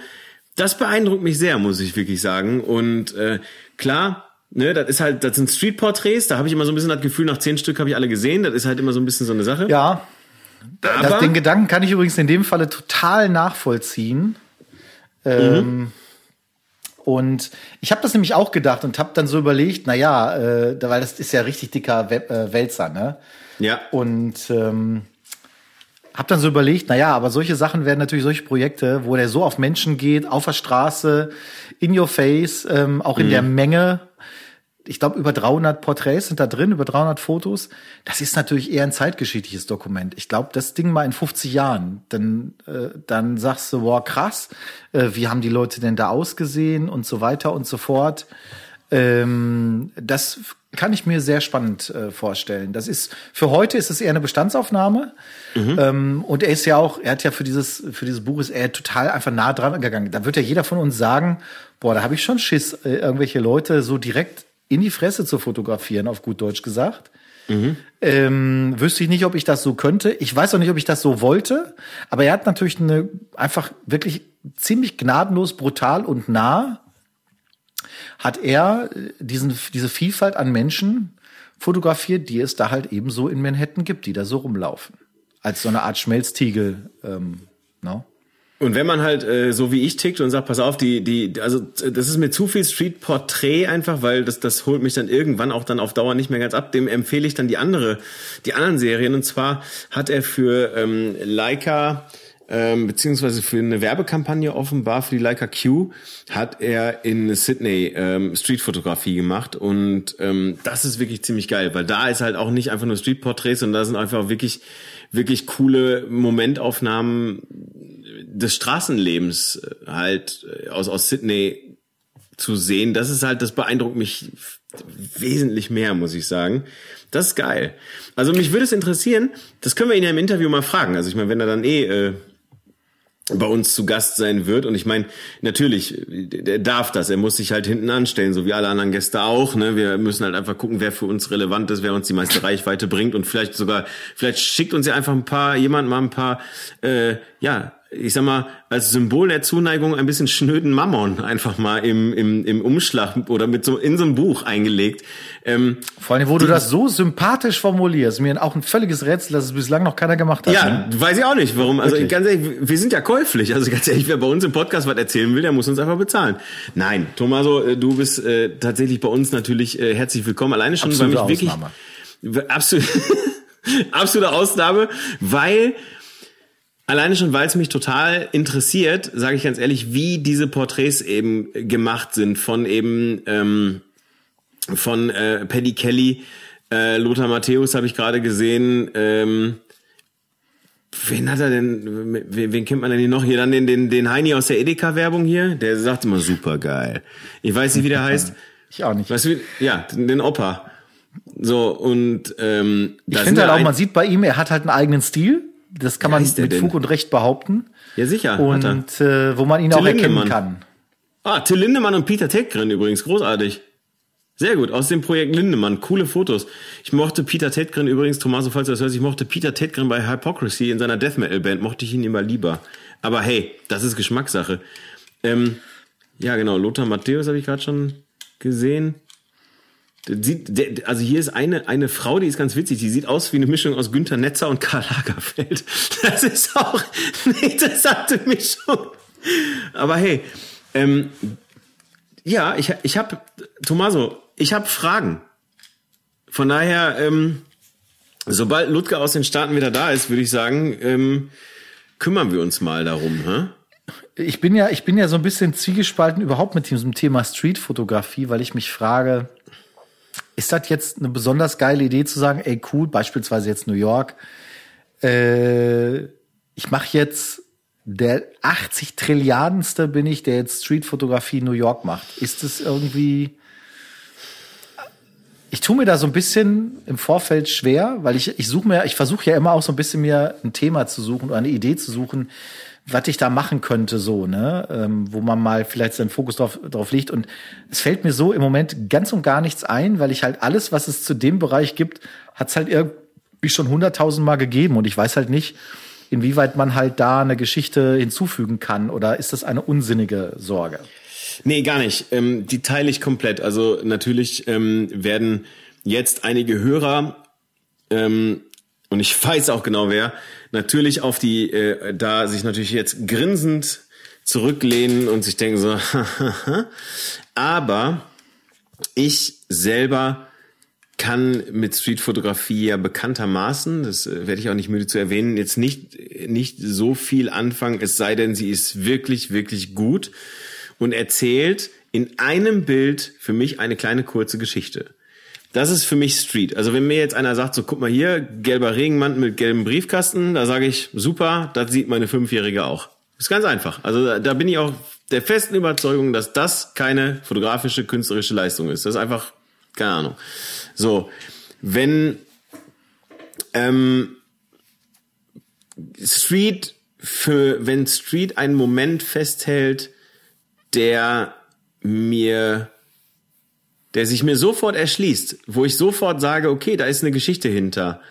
das beeindruckt mich sehr, muss ich wirklich sagen. Und äh, klar, Ne, das ist halt, das sind Street-Porträts, da habe ich immer so ein bisschen das Gefühl, nach zehn Stück habe ich alle gesehen. Das ist halt immer so ein bisschen so eine Sache. Ja. Aber das, den Gedanken kann ich übrigens in dem Falle total nachvollziehen. Ähm, mhm. Und ich habe das nämlich auch gedacht und habe dann so überlegt, na ja, äh, weil das ist ja richtig dicker Web, äh, Wälzer, ne? Ja. Und ähm, habe dann so überlegt, na ja, aber solche Sachen werden natürlich solche Projekte, wo der so auf Menschen geht, auf der Straße, in your face, ähm, auch in mhm. der Menge ich glaube, über 300 Porträts sind da drin, über 300 Fotos. Das ist natürlich eher ein zeitgeschichtliches Dokument. Ich glaube, das Ding mal in 50 Jahren, dann, äh, dann sagst du, wow, krass, äh, wie haben die Leute denn da ausgesehen und so weiter und so fort. Ähm, das kann ich mir sehr spannend äh, vorstellen. Das ist für heute ist es eher eine Bestandsaufnahme. Mhm. Ähm, und er ist ja auch, er hat ja für dieses für dieses Buch ist er total einfach nah dran gegangen. Da wird ja jeder von uns sagen, boah, da habe ich schon Schiss, äh, irgendwelche Leute so direkt in die Fresse zu fotografieren, auf gut Deutsch gesagt. Mhm. Ähm, wüsste ich nicht, ob ich das so könnte. Ich weiß auch nicht, ob ich das so wollte. Aber er hat natürlich eine einfach wirklich ziemlich gnadenlos, brutal und nah hat er äh, diesen, diese Vielfalt an Menschen fotografiert, die es da halt eben so in Manhattan gibt, die da so rumlaufen. Als so eine Art Schmelztiegel. Ähm, no? Und wenn man halt äh, so wie ich tickt und sagt, pass auf, die die also das ist mir zu viel Street Portrait einfach, weil das das holt mich dann irgendwann auch dann auf Dauer nicht mehr ganz ab. Dem empfehle ich dann die andere die anderen Serien und zwar hat er für ähm, Leica ähm, beziehungsweise für eine Werbekampagne offenbar für die Leica Q hat er in Sydney ähm, Streetfotografie gemacht und ähm, das ist wirklich ziemlich geil, weil da ist halt auch nicht einfach nur Streetporträts, sondern da sind einfach wirklich wirklich coole Momentaufnahmen des Straßenlebens äh, halt äh, aus, aus Sydney zu sehen, das ist halt, das beeindruckt mich wesentlich mehr, muss ich sagen. Das ist geil. Also mich würde es interessieren, das können wir ihn ja im Interview mal fragen. Also ich meine, wenn er dann eh äh, bei uns zu Gast sein wird. Und ich meine, natürlich, der darf das. Er muss sich halt hinten anstellen, so wie alle anderen Gäste auch. Ne? Wir müssen halt einfach gucken, wer für uns relevant ist, wer uns die meiste Reichweite bringt und vielleicht sogar, vielleicht schickt uns ja einfach ein paar, jemand mal ein paar, äh, ja, ich sag mal, als Symbol der Zuneigung ein bisschen schnöden Mammon einfach mal im, im, im Umschlag oder mit so in so einem Buch eingelegt. Ähm, Vor allem, wo du das so sympathisch formulierst, mir auch ein völliges Rätsel, dass es bislang noch keiner gemacht hat. Ja, ne? weiß ich auch nicht, warum. Also Wirklich? ganz ehrlich, wir sind ja käuflich. Also ganz ehrlich, wer bei uns im Podcast was erzählen will, der muss uns einfach bezahlen. Nein, Tomaso, äh, du bist äh, tatsächlich bei uns natürlich äh, herzlich willkommen. Alleine schon, Absolute weil mich Ausnahme. wirklich absolut absolute Ausnahme, weil Alleine schon, weil es mich total interessiert, sage ich ganz ehrlich, wie diese Porträts eben gemacht sind von eben ähm, von äh, Paddy Kelly, äh, Lothar Matthäus habe ich gerade gesehen. Ähm, wen hat er denn? Wen, wen kennt man denn hier noch? Hier dann den den den Heini aus der Edeka-Werbung hier. Der sagt immer super geil. Ich weiß nicht, wie der heißt. Ich auch nicht. Weißt du, ja, den Opa. So und ähm, ich finde halt auch, man sieht bei ihm, er hat halt einen eigenen Stil das kann man mit Fug und Recht behaupten. Ja, sicher. Und äh, wo man ihn Till auch erkennen Lindemann. kann. Ah, Till Lindemann und Peter Tedgren übrigens, großartig. Sehr gut, aus dem Projekt Lindemann, coole Fotos. Ich mochte Peter Tedgren übrigens, Tommaso, falls du das hörst, ich mochte Peter Tedgren bei Hypocrisy in seiner Death Metal Band, mochte ich ihn immer lieber. Aber hey, das ist Geschmackssache. Ähm, ja, genau, Lothar Matthäus habe ich gerade schon gesehen. Also hier ist eine, eine Frau, die ist ganz witzig, die sieht aus wie eine Mischung aus Günter Netzer und Karl Lagerfeld. Das ist auch eine interessante Mischung. Aber hey, ähm, ja, ich, ich habe, Tomaso, ich habe Fragen. Von daher, ähm, sobald Ludger aus den Staaten wieder da ist, würde ich sagen, ähm, kümmern wir uns mal darum. Hä? Ich bin ja, ich bin ja so ein bisschen zwiegespalten überhaupt mit diesem Thema Streetfotografie, weil ich mich frage, ist das jetzt eine besonders geile Idee zu sagen, ey cool, beispielsweise jetzt New York, äh, ich mache jetzt der 80 Trilliardenste bin ich, der jetzt Streetfotografie New York macht. Ist es irgendwie ich tue mir da so ein bisschen im Vorfeld schwer, weil ich ich suche mir ich versuche ja immer auch so ein bisschen mir ein Thema zu suchen oder eine Idee zu suchen, was ich da machen könnte, so, ne, ähm, wo man mal vielleicht seinen Fokus drauf, drauf legt. Und es fällt mir so im Moment ganz und gar nichts ein, weil ich halt alles, was es zu dem Bereich gibt, hat es halt irgendwie schon hunderttausendmal gegeben. Und ich weiß halt nicht, inwieweit man halt da eine Geschichte hinzufügen kann. Oder ist das eine unsinnige Sorge? Nee, gar nicht. Ähm, die teile ich komplett. Also natürlich ähm, werden jetzt einige Hörer ähm, und ich weiß auch genau wer, natürlich auf die, äh, da sich natürlich jetzt grinsend zurücklehnen und sich denken so, aber ich selber kann mit Streetfotografie ja bekanntermaßen, das äh, werde ich auch nicht müde zu erwähnen, jetzt nicht, nicht so viel anfangen, es sei denn, sie ist wirklich, wirklich gut und erzählt in einem Bild für mich eine kleine kurze Geschichte. Das ist für mich Street. Also wenn mir jetzt einer sagt, so guck mal hier, gelber Regenmantel mit gelbem Briefkasten, da sage ich, super, das sieht meine Fünfjährige auch. Ist ganz einfach. Also da bin ich auch der festen Überzeugung, dass das keine fotografische, künstlerische Leistung ist. Das ist einfach, keine Ahnung. So, wenn ähm, Street für, wenn Street einen Moment festhält, der mir der sich mir sofort erschließt, wo ich sofort sage, okay, da ist eine Geschichte hinter.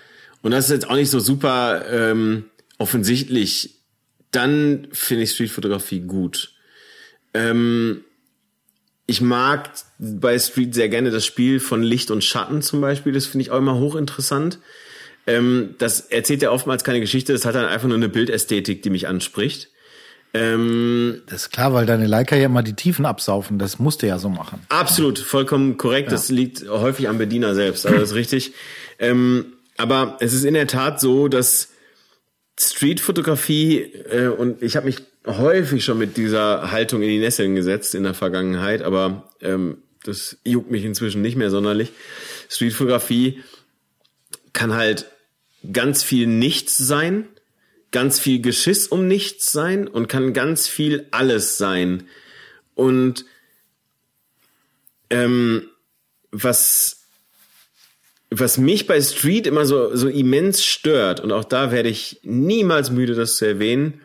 Und das ist jetzt auch nicht so super ähm, offensichtlich. Dann finde ich Streetfotografie gut. Ähm, ich mag bei Street sehr gerne das Spiel von Licht und Schatten zum Beispiel. Das finde ich auch immer hochinteressant. Ähm, das erzählt ja oftmals keine Geschichte. Das hat dann einfach nur eine Bildästhetik, die mich anspricht. Ähm, das ist klar, weil deine Leica ja immer die Tiefen absaufen. Das musst du ja so machen. Absolut, vollkommen korrekt. Ja. Das liegt häufig am Bediener selbst. Also das ist richtig. Ähm, aber es ist in der Tat so, dass Streetfotografie äh, und ich habe mich häufig schon mit dieser Haltung in die Nesseln gesetzt in der Vergangenheit, aber ähm, das juckt mich inzwischen nicht mehr sonderlich. Streetfotografie kann halt ganz viel nichts sein ganz viel Geschiss um nichts sein und kann ganz viel alles sein. Und ähm, was, was mich bei Street immer so, so immens stört, und auch da werde ich niemals müde, das zu erwähnen,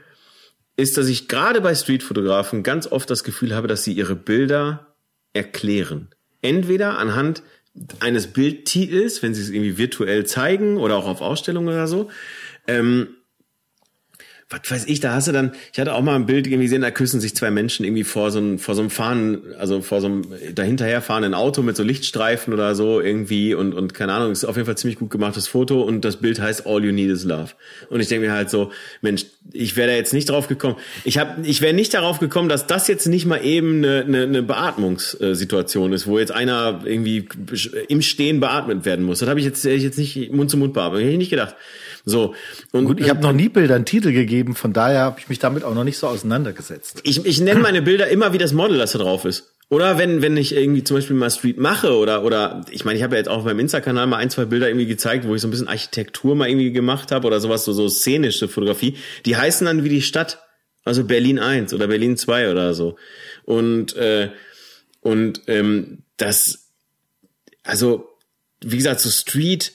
ist, dass ich gerade bei Streetfotografen ganz oft das Gefühl habe, dass sie ihre Bilder erklären. Entweder anhand eines Bildtitels, wenn sie es irgendwie virtuell zeigen oder auch auf Ausstellungen oder so. Ähm, was weiß ich, da hast du dann, ich hatte auch mal ein Bild irgendwie gesehen, da küssen sich zwei Menschen irgendwie vor so einem, vor so einem Fahren, also vor so einem dahinterher fahrenden Auto mit so Lichtstreifen oder so irgendwie und, und keine Ahnung, ist auf jeden Fall ziemlich gut gemachtes Foto und das Bild heißt All You Need Is Love. Und ich denke mir halt so, Mensch, ich wäre da jetzt nicht drauf gekommen. Ich habe, ich wäre nicht darauf gekommen, dass das jetzt nicht mal eben eine, eine, eine Beatmungssituation ist, wo jetzt einer irgendwie im Stehen beatmet werden muss. Das habe ich jetzt, ich jetzt nicht Mund zu Mund beatmet, hätte ich nicht gedacht. So. Und Gut, ich habe noch nie Bildern Titel gegeben, von daher habe ich mich damit auch noch nicht so auseinandergesetzt. Ich, ich nenne meine Bilder immer wie das Model, das da drauf ist. Oder wenn, wenn ich irgendwie zum Beispiel mal Street mache oder, oder ich meine, ich habe ja jetzt auch beim Insta-Kanal mal ein, zwei Bilder irgendwie gezeigt, wo ich so ein bisschen Architektur mal irgendwie gemacht habe oder sowas, so, so szenische Fotografie. Die heißen dann wie die Stadt. Also Berlin 1 oder Berlin 2 oder so. Und, äh, und ähm, das, also, wie gesagt, so Street,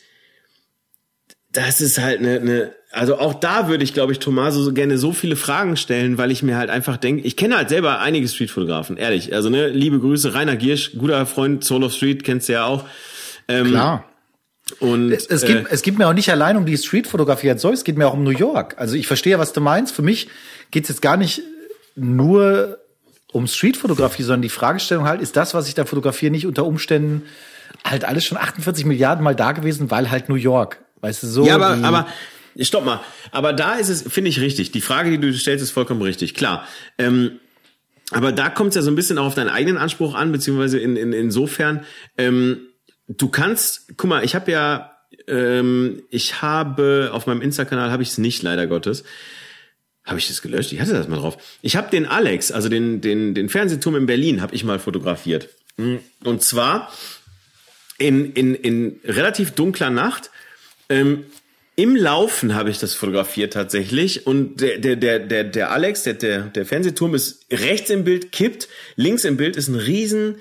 das ist halt eine, eine also auch da würde ich, glaube ich, Tomaso so gerne so viele Fragen stellen, weil ich mir halt einfach denke, ich kenne halt selber einige Streetfotografen, ehrlich. Also ne, liebe Grüße, Rainer Giersch, guter Freund, Soul of Street, kennst du ja auch. Ähm, Klar. Und es, es, geht, äh, es geht mir auch nicht allein um die Streetfotografie als solches, es geht mir auch um New York. Also ich verstehe, was du meinst. Für mich geht es jetzt gar nicht nur um Streetfotografie, sondern die Fragestellung halt, ist das, was ich da fotografiere, nicht unter Umständen halt alles schon 48 Milliarden Mal da gewesen, weil halt New York. Weißt du, so. Ja, aber, aber, stopp mal. Aber da ist es, finde ich richtig. Die Frage, die du stellst, ist vollkommen richtig. Klar. Ähm, aber da kommt es ja so ein bisschen auch auf deinen eigenen Anspruch an, beziehungsweise in, in, insofern, ähm, du kannst, guck mal, ich habe ja, ähm, ich habe auf meinem Insta-Kanal habe ich es nicht, leider Gottes. Habe ich das gelöscht? Ich hatte das mal drauf. Ich habe den Alex, also den, den, den Fernsehturm in Berlin, habe ich mal fotografiert. Und zwar in, in, in relativ dunkler Nacht ähm, im Laufen habe ich das fotografiert tatsächlich und der der der der der Alex, der der der Fernsehturm ist rechts im Bild kippt, links im Bild ist ein riesen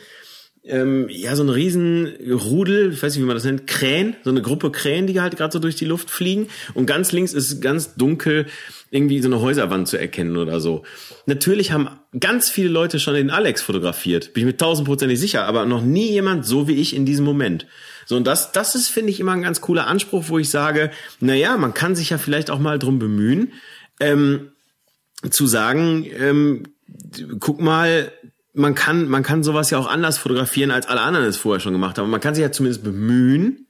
ähm, ja so ein riesen Rudel, ich weiß nicht wie man das nennt, Krähen, so eine Gruppe Krähen, die halt gerade so durch die Luft fliegen und ganz links ist ganz dunkel irgendwie so eine Häuserwand zu erkennen oder so. Natürlich haben ganz viele Leute schon den Alex fotografiert, bin ich mir tausendprozentig sicher, aber noch nie jemand so wie ich in diesem Moment. So, und das, das ist, finde ich, immer ein ganz cooler Anspruch, wo ich sage, na ja, man kann sich ja vielleicht auch mal drum bemühen, ähm, zu sagen, ähm, guck mal, man kann, man kann sowas ja auch anders fotografieren, als alle anderen es vorher schon gemacht haben. Man kann sich ja zumindest bemühen,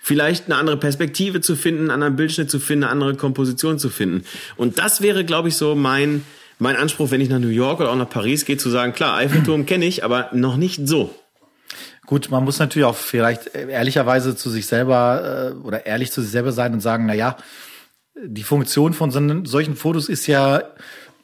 vielleicht eine andere Perspektive zu finden, einen anderen Bildschnitt zu finden, eine andere Komposition zu finden. Und das wäre, glaube ich, so mein, mein Anspruch, wenn ich nach New York oder auch nach Paris gehe, zu sagen, klar, Eiffelturm kenne ich, aber noch nicht so. Gut, man muss natürlich auch vielleicht ehrlicherweise zu sich selber äh, oder ehrlich zu sich selber sein und sagen, na ja, die Funktion von so, solchen Fotos ist ja,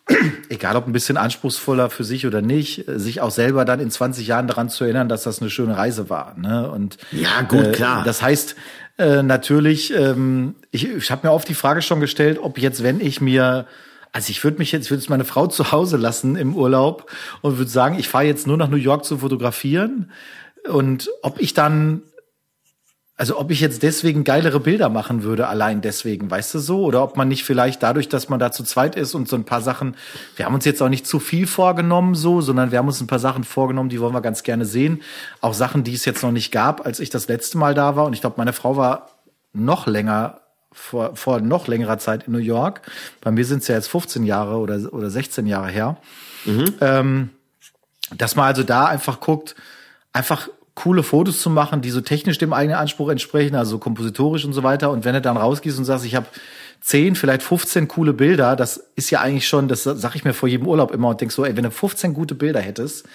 egal ob ein bisschen anspruchsvoller für sich oder nicht, sich auch selber dann in 20 Jahren daran zu erinnern, dass das eine schöne Reise war. Ne? Und ja, gut, äh, klar. Das heißt äh, natürlich, ähm, ich, ich habe mir oft die Frage schon gestellt, ob jetzt, wenn ich mir also ich würde mich jetzt, ich würde meine Frau zu Hause lassen im Urlaub und würde sagen, ich fahre jetzt nur nach New York zu fotografieren. Und ob ich dann, also ob ich jetzt deswegen geilere Bilder machen würde, allein deswegen, weißt du so? Oder ob man nicht vielleicht dadurch, dass man da zu zweit ist und so ein paar Sachen, wir haben uns jetzt auch nicht zu viel vorgenommen so, sondern wir haben uns ein paar Sachen vorgenommen, die wollen wir ganz gerne sehen. Auch Sachen, die es jetzt noch nicht gab, als ich das letzte Mal da war. Und ich glaube, meine Frau war noch länger vor, vor noch längerer Zeit in New York. Bei mir sind es ja jetzt 15 Jahre oder, oder 16 Jahre her. Mhm. Ähm, dass man also da einfach guckt, einfach coole Fotos zu machen, die so technisch dem eigenen Anspruch entsprechen, also kompositorisch und so weiter. Und wenn du dann rausgehst und sagst, ich habe 10, vielleicht 15 coole Bilder, das ist ja eigentlich schon, das sag ich mir vor jedem Urlaub immer und denk so, ey, wenn du 15 gute Bilder hättest,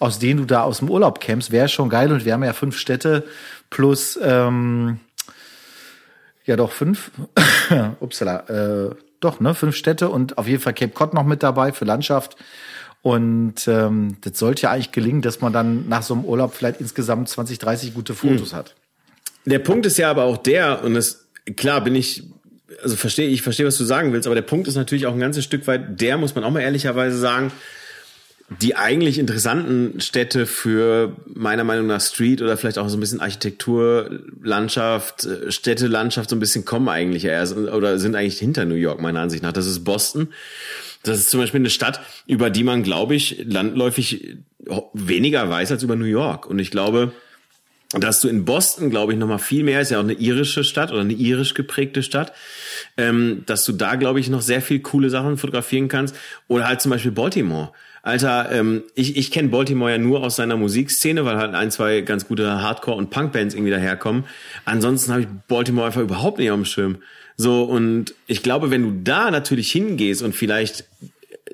aus denen du da aus dem Urlaub kämst, wäre schon geil. Und wir haben ja fünf Städte plus, ähm, ja doch fünf, upsala, äh, doch, ne, fünf Städte und auf jeden Fall Cape Cod noch mit dabei für Landschaft. Und ähm, das sollte ja eigentlich gelingen, dass man dann nach so einem Urlaub vielleicht insgesamt 20, 30 gute Fotos hm. hat. Der Punkt ist ja aber auch der, und das, klar bin ich, also verstehe, ich verstehe, was du sagen willst, aber der Punkt ist natürlich auch ein ganzes Stück weit, der muss man auch mal ehrlicherweise sagen, die eigentlich interessanten Städte für meiner Meinung nach Street oder vielleicht auch so ein bisschen Architektur, Landschaft, äh, Städtelandschaft so ein bisschen kommen eigentlich erst oder sind eigentlich hinter New York meiner Ansicht nach. Das ist Boston Das ist zum Beispiel eine Stadt, über die man, glaube ich, landläufig weniger weiß als über New York. Und ich glaube, dass du in Boston, glaube ich, noch mal viel mehr, ist ja auch eine irische Stadt oder eine irisch geprägte Stadt, ähm, dass du da, glaube ich, noch sehr viel coole Sachen fotografieren kannst. Oder halt zum Beispiel Baltimore. Alter, ähm, ich, ich kenne Baltimore ja nur aus seiner Musikszene, weil halt ein, zwei ganz gute Hardcore- und Punkbands irgendwie daherkommen. Ansonsten habe ich Baltimore einfach überhaupt nicht auf dem Schirm. So, und ich glaube, wenn du da natürlich hingehst und vielleicht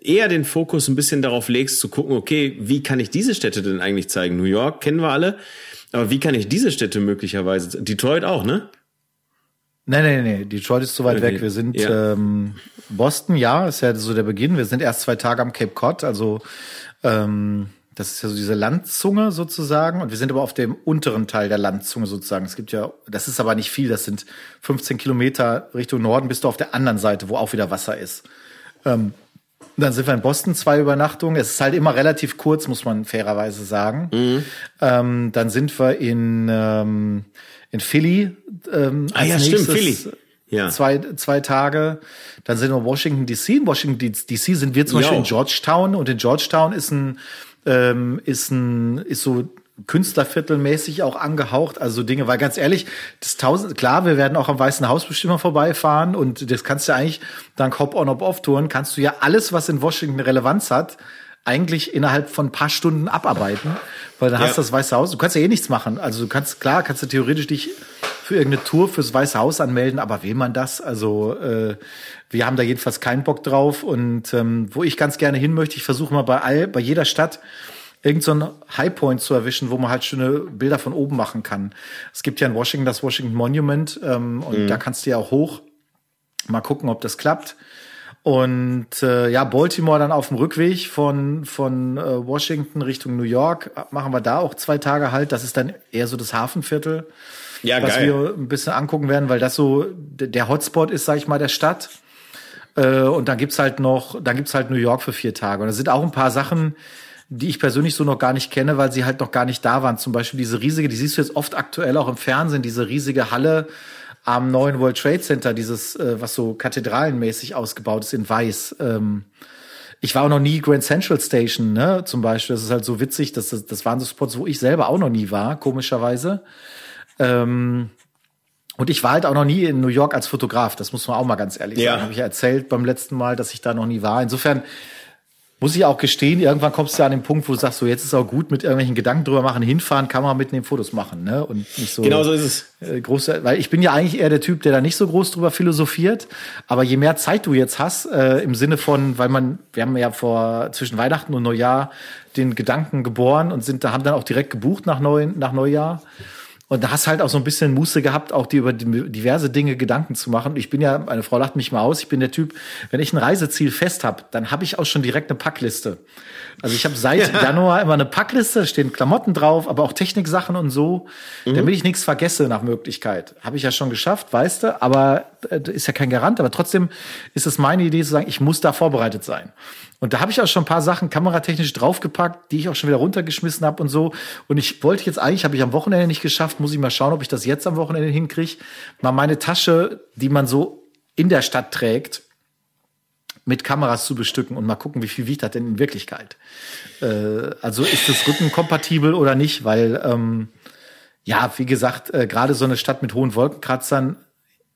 eher den Fokus ein bisschen darauf legst, zu gucken, okay, wie kann ich diese Städte denn eigentlich zeigen? New York kennen wir alle, aber wie kann ich diese Städte möglicherweise, Detroit auch, ne? Nee, nee, nee, Detroit ist zu weit okay. weg. Wir sind ja. ähm, Boston, ja, ist ja so der Beginn. Wir sind erst zwei Tage am Cape Cod, also ähm, das ist ja so diese Landzunge sozusagen. Und wir sind aber auf dem unteren Teil der Landzunge sozusagen. Es gibt ja, das ist aber nicht viel, das sind 15 Kilometer Richtung Norden, bist du auf der anderen Seite, wo auch wieder Wasser ist. Ähm, dann sind wir in Boston, zwei Übernachtungen. Es ist halt immer relativ kurz, muss man fairerweise sagen. Mhm. Ähm, dann sind wir in ähm, in Philly. Ähm, ah ja, stimmt, Philly. Ja. Zwei, zwei Tage. Dann sind wir in Washington DC. In Washington DC sind wir zum Beispiel in Georgetown. Und in Georgetown ist ein, ähm, ist ein, ist so Künstlerviertelmäßig auch angehaucht, also so Dinge, weil ganz ehrlich, das tausend, klar, wir werden auch am Weißen Haus bestimmt mal vorbeifahren und das kannst du eigentlich dank Hop-on, Hop-off-Touren kannst du ja alles, was in Washington Relevanz hat, eigentlich innerhalb von ein paar Stunden abarbeiten, weil dann ja. hast du das Weiße Haus. Du kannst ja eh nichts machen. Also du kannst, klar, kannst du theoretisch dich für irgendeine Tour fürs Weiße Haus anmelden, aber will man das? Also äh, wir haben da jedenfalls keinen Bock drauf. Und ähm, wo ich ganz gerne hin möchte, ich versuche mal bei all, bei jeder Stadt irgendeinen so Highpoint zu erwischen, wo man halt schöne Bilder von oben machen kann. Es gibt ja in Washington das Washington Monument ähm, und mhm. da kannst du ja auch hoch. Mal gucken, ob das klappt. Und äh, ja, Baltimore dann auf dem Rückweg von, von äh, Washington Richtung New York. Machen wir da auch zwei Tage halt. Das ist dann eher so das Hafenviertel, ja, was geil. wir ein bisschen angucken werden, weil das so der Hotspot ist, sag ich mal, der Stadt. Äh, und dann gibt's halt noch, dann gibt's halt New York für vier Tage. Und da sind auch ein paar Sachen, die ich persönlich so noch gar nicht kenne, weil sie halt noch gar nicht da waren. Zum Beispiel diese riesige, die siehst du jetzt oft aktuell auch im Fernsehen, diese riesige Halle am neuen World Trade Center, dieses, äh, was so kathedralenmäßig ausgebaut ist in Weiß. Ähm, ich war auch noch nie Grand Central Station, ne, zum Beispiel. Das ist halt so witzig, dass das, das waren so Spots, wo ich selber auch noch nie war, komischerweise. Ähm, und ich war halt auch noch nie in New York als Fotograf, das muss man auch mal ganz ehrlich ja. sagen. Habe ich ja erzählt beim letzten Mal, dass ich da noch nie war. Insofern muss ich auch gestehen, irgendwann kommst du an den Punkt, wo du sagst, so jetzt ist auch gut mit irgendwelchen Gedanken drüber machen, hinfahren, Kamera mitnehmen, Fotos machen, ne? Und nicht so. Genau so ist es. Äh, große, weil ich bin ja eigentlich eher der Typ, der da nicht so groß drüber philosophiert. Aber je mehr Zeit du jetzt hast, äh, im Sinne von, weil man, wir haben ja vor zwischen Weihnachten und Neujahr den Gedanken geboren und sind da haben dann auch direkt gebucht nach Neu, nach Neujahr. Und da hast halt auch so ein bisschen Muße gehabt, auch dir über diverse Dinge Gedanken zu machen. Ich bin ja, meine Frau lacht mich mal aus, ich bin der Typ, wenn ich ein Reiseziel fest habe, dann habe ich auch schon direkt eine Packliste. Also ich habe seit ja. Januar immer eine Packliste, stehen Klamotten drauf, aber auch Techniksachen und so, mhm. damit ich nichts vergesse nach Möglichkeit. Habe ich ja schon geschafft, weißt du, aber äh, ist ja kein Garant, aber trotzdem ist es meine Idee zu sagen, ich muss da vorbereitet sein. Und da habe ich auch schon ein paar Sachen kameratechnisch draufgepackt, die ich auch schon wieder runtergeschmissen habe und so. Und ich wollte jetzt eigentlich, habe ich am Wochenende nicht geschafft, muss ich mal schauen, ob ich das jetzt am Wochenende hinkriege, mal meine Tasche, die man so in der Stadt trägt, mit Kameras zu bestücken und mal gucken, wie viel wiegt das denn in Wirklichkeit. Äh, also ist das rückenkompatibel oder nicht, weil ähm, ja, wie gesagt, äh, gerade so eine Stadt mit hohen Wolkenkratzern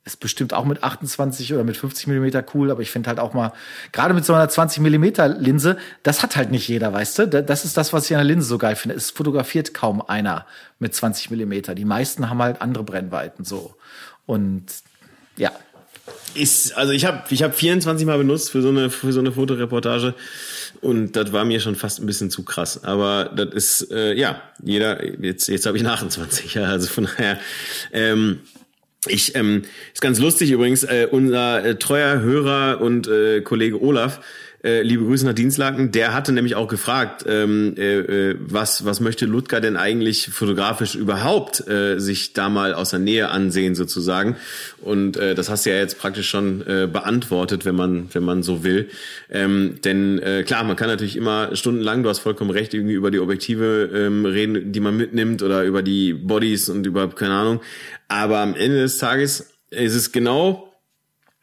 ist bestimmt auch mit 28 oder mit 50 Millimeter cool, aber ich finde halt auch mal, gerade mit so einer 20 Millimeter Linse, das hat halt nicht jeder, weißt du? Das ist das, was ich an der Linse so geil finde. Es fotografiert kaum einer mit 20 Millimeter. Die meisten haben halt andere Brennweiten so. Und ja. Ist, also ich habe ich hab 24 Mal benutzt für so eine für so eine Fotoreportage und das war mir schon fast ein bisschen zu krass. Aber das ist äh, ja jeder jetzt jetzt habe ich 28, ja, also von daher ähm, ich ähm, ist ganz lustig übrigens, äh, unser äh, treuer Hörer und äh, Kollege Olaf, äh, liebe Grüße nach Dienstlaken, der hatte nämlich auch gefragt, ähm, äh, äh, was, was möchte Ludger denn eigentlich fotografisch überhaupt äh, sich da mal aus der Nähe ansehen sozusagen. Und äh, das hast du ja jetzt praktisch schon äh, beantwortet, wenn man, wenn man so will. Ähm, denn äh, klar, man kann natürlich immer stundenlang, du hast vollkommen recht, irgendwie über die Objektive ähm, reden, die man mitnimmt oder über die Bodies und über, keine Ahnung. Aber am Ende des Tages ist es genau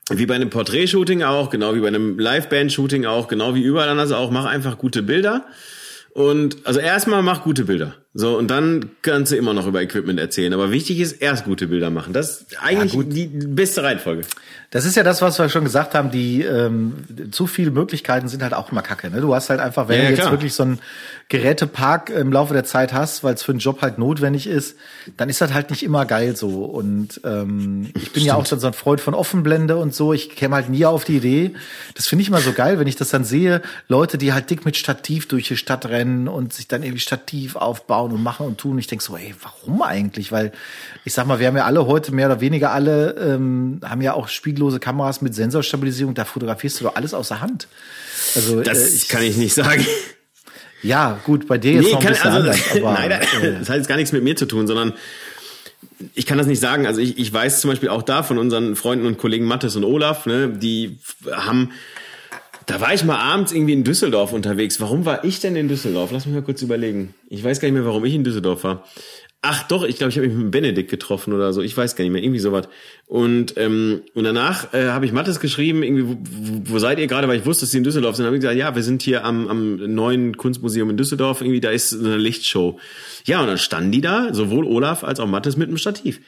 wie bei einem Portrait-Shooting auch, genau wie bei einem Live-Band-Shooting auch, genau wie überall anders auch, mach einfach gute Bilder. Und also erstmal mach gute Bilder. So, und dann kannst du immer noch über Equipment erzählen. Aber wichtig ist, erst gute Bilder machen. Das ist eigentlich ja, die beste Reihenfolge. Das ist ja das, was wir schon gesagt haben, die ähm, zu viele Möglichkeiten sind halt auch immer kacke. Ne? Du hast halt einfach, wenn ja, ja, du jetzt klar. wirklich so ein Gerätepark im Laufe der Zeit hast, weil es für einen Job halt notwendig ist, dann ist das halt nicht immer geil so. Und ähm, ich bin Stimmt. ja auch dann so ein Freund von Offenblende und so. Ich käme halt nie auf die Idee. Das finde ich immer so geil, wenn ich das dann sehe, Leute, die halt dick mit Stativ durch die Stadt rennen und sich dann irgendwie Stativ aufbauen und machen und tun. Ich denk so, ey, warum eigentlich? Weil ich sag mal, wir haben ja alle heute mehr oder weniger alle, ähm, haben ja auch spiegellose Kameras mit Sensorstabilisierung. Da fotografierst du doch alles außer Hand. Also das äh, ich, kann ich nicht sagen. Ja, gut, bei dir jetzt noch ein kann, bisschen also, anders. Aber, nein, äh, das hat jetzt gar nichts mit mir zu tun, sondern ich kann das nicht sagen. Also ich, ich weiß zum Beispiel auch da von unseren Freunden und Kollegen Mattes und Olaf, ne, die haben, da war ich mal abends irgendwie in Düsseldorf unterwegs. Warum war ich denn in Düsseldorf? Lass mich mal kurz überlegen. Ich weiß gar nicht mehr, warum ich in Düsseldorf war. Ach doch, ich glaube, ich habe mich mit Benedikt getroffen oder so. Ich weiß gar nicht mehr, irgendwie sowas. Und ähm, und danach äh, habe ich Mattes geschrieben, irgendwie, wo, wo, seid ihr gerade? Weil ich wusste, dass sie in Düsseldorf sind. Habe ich gesagt, ja, wir sind hier am, am neuen Kunstmuseum in Düsseldorf. Irgendwie, da ist so eine Lichtshow. Ja, und dann standen die da, sowohl Olaf als auch Mattes mit einem Stativ.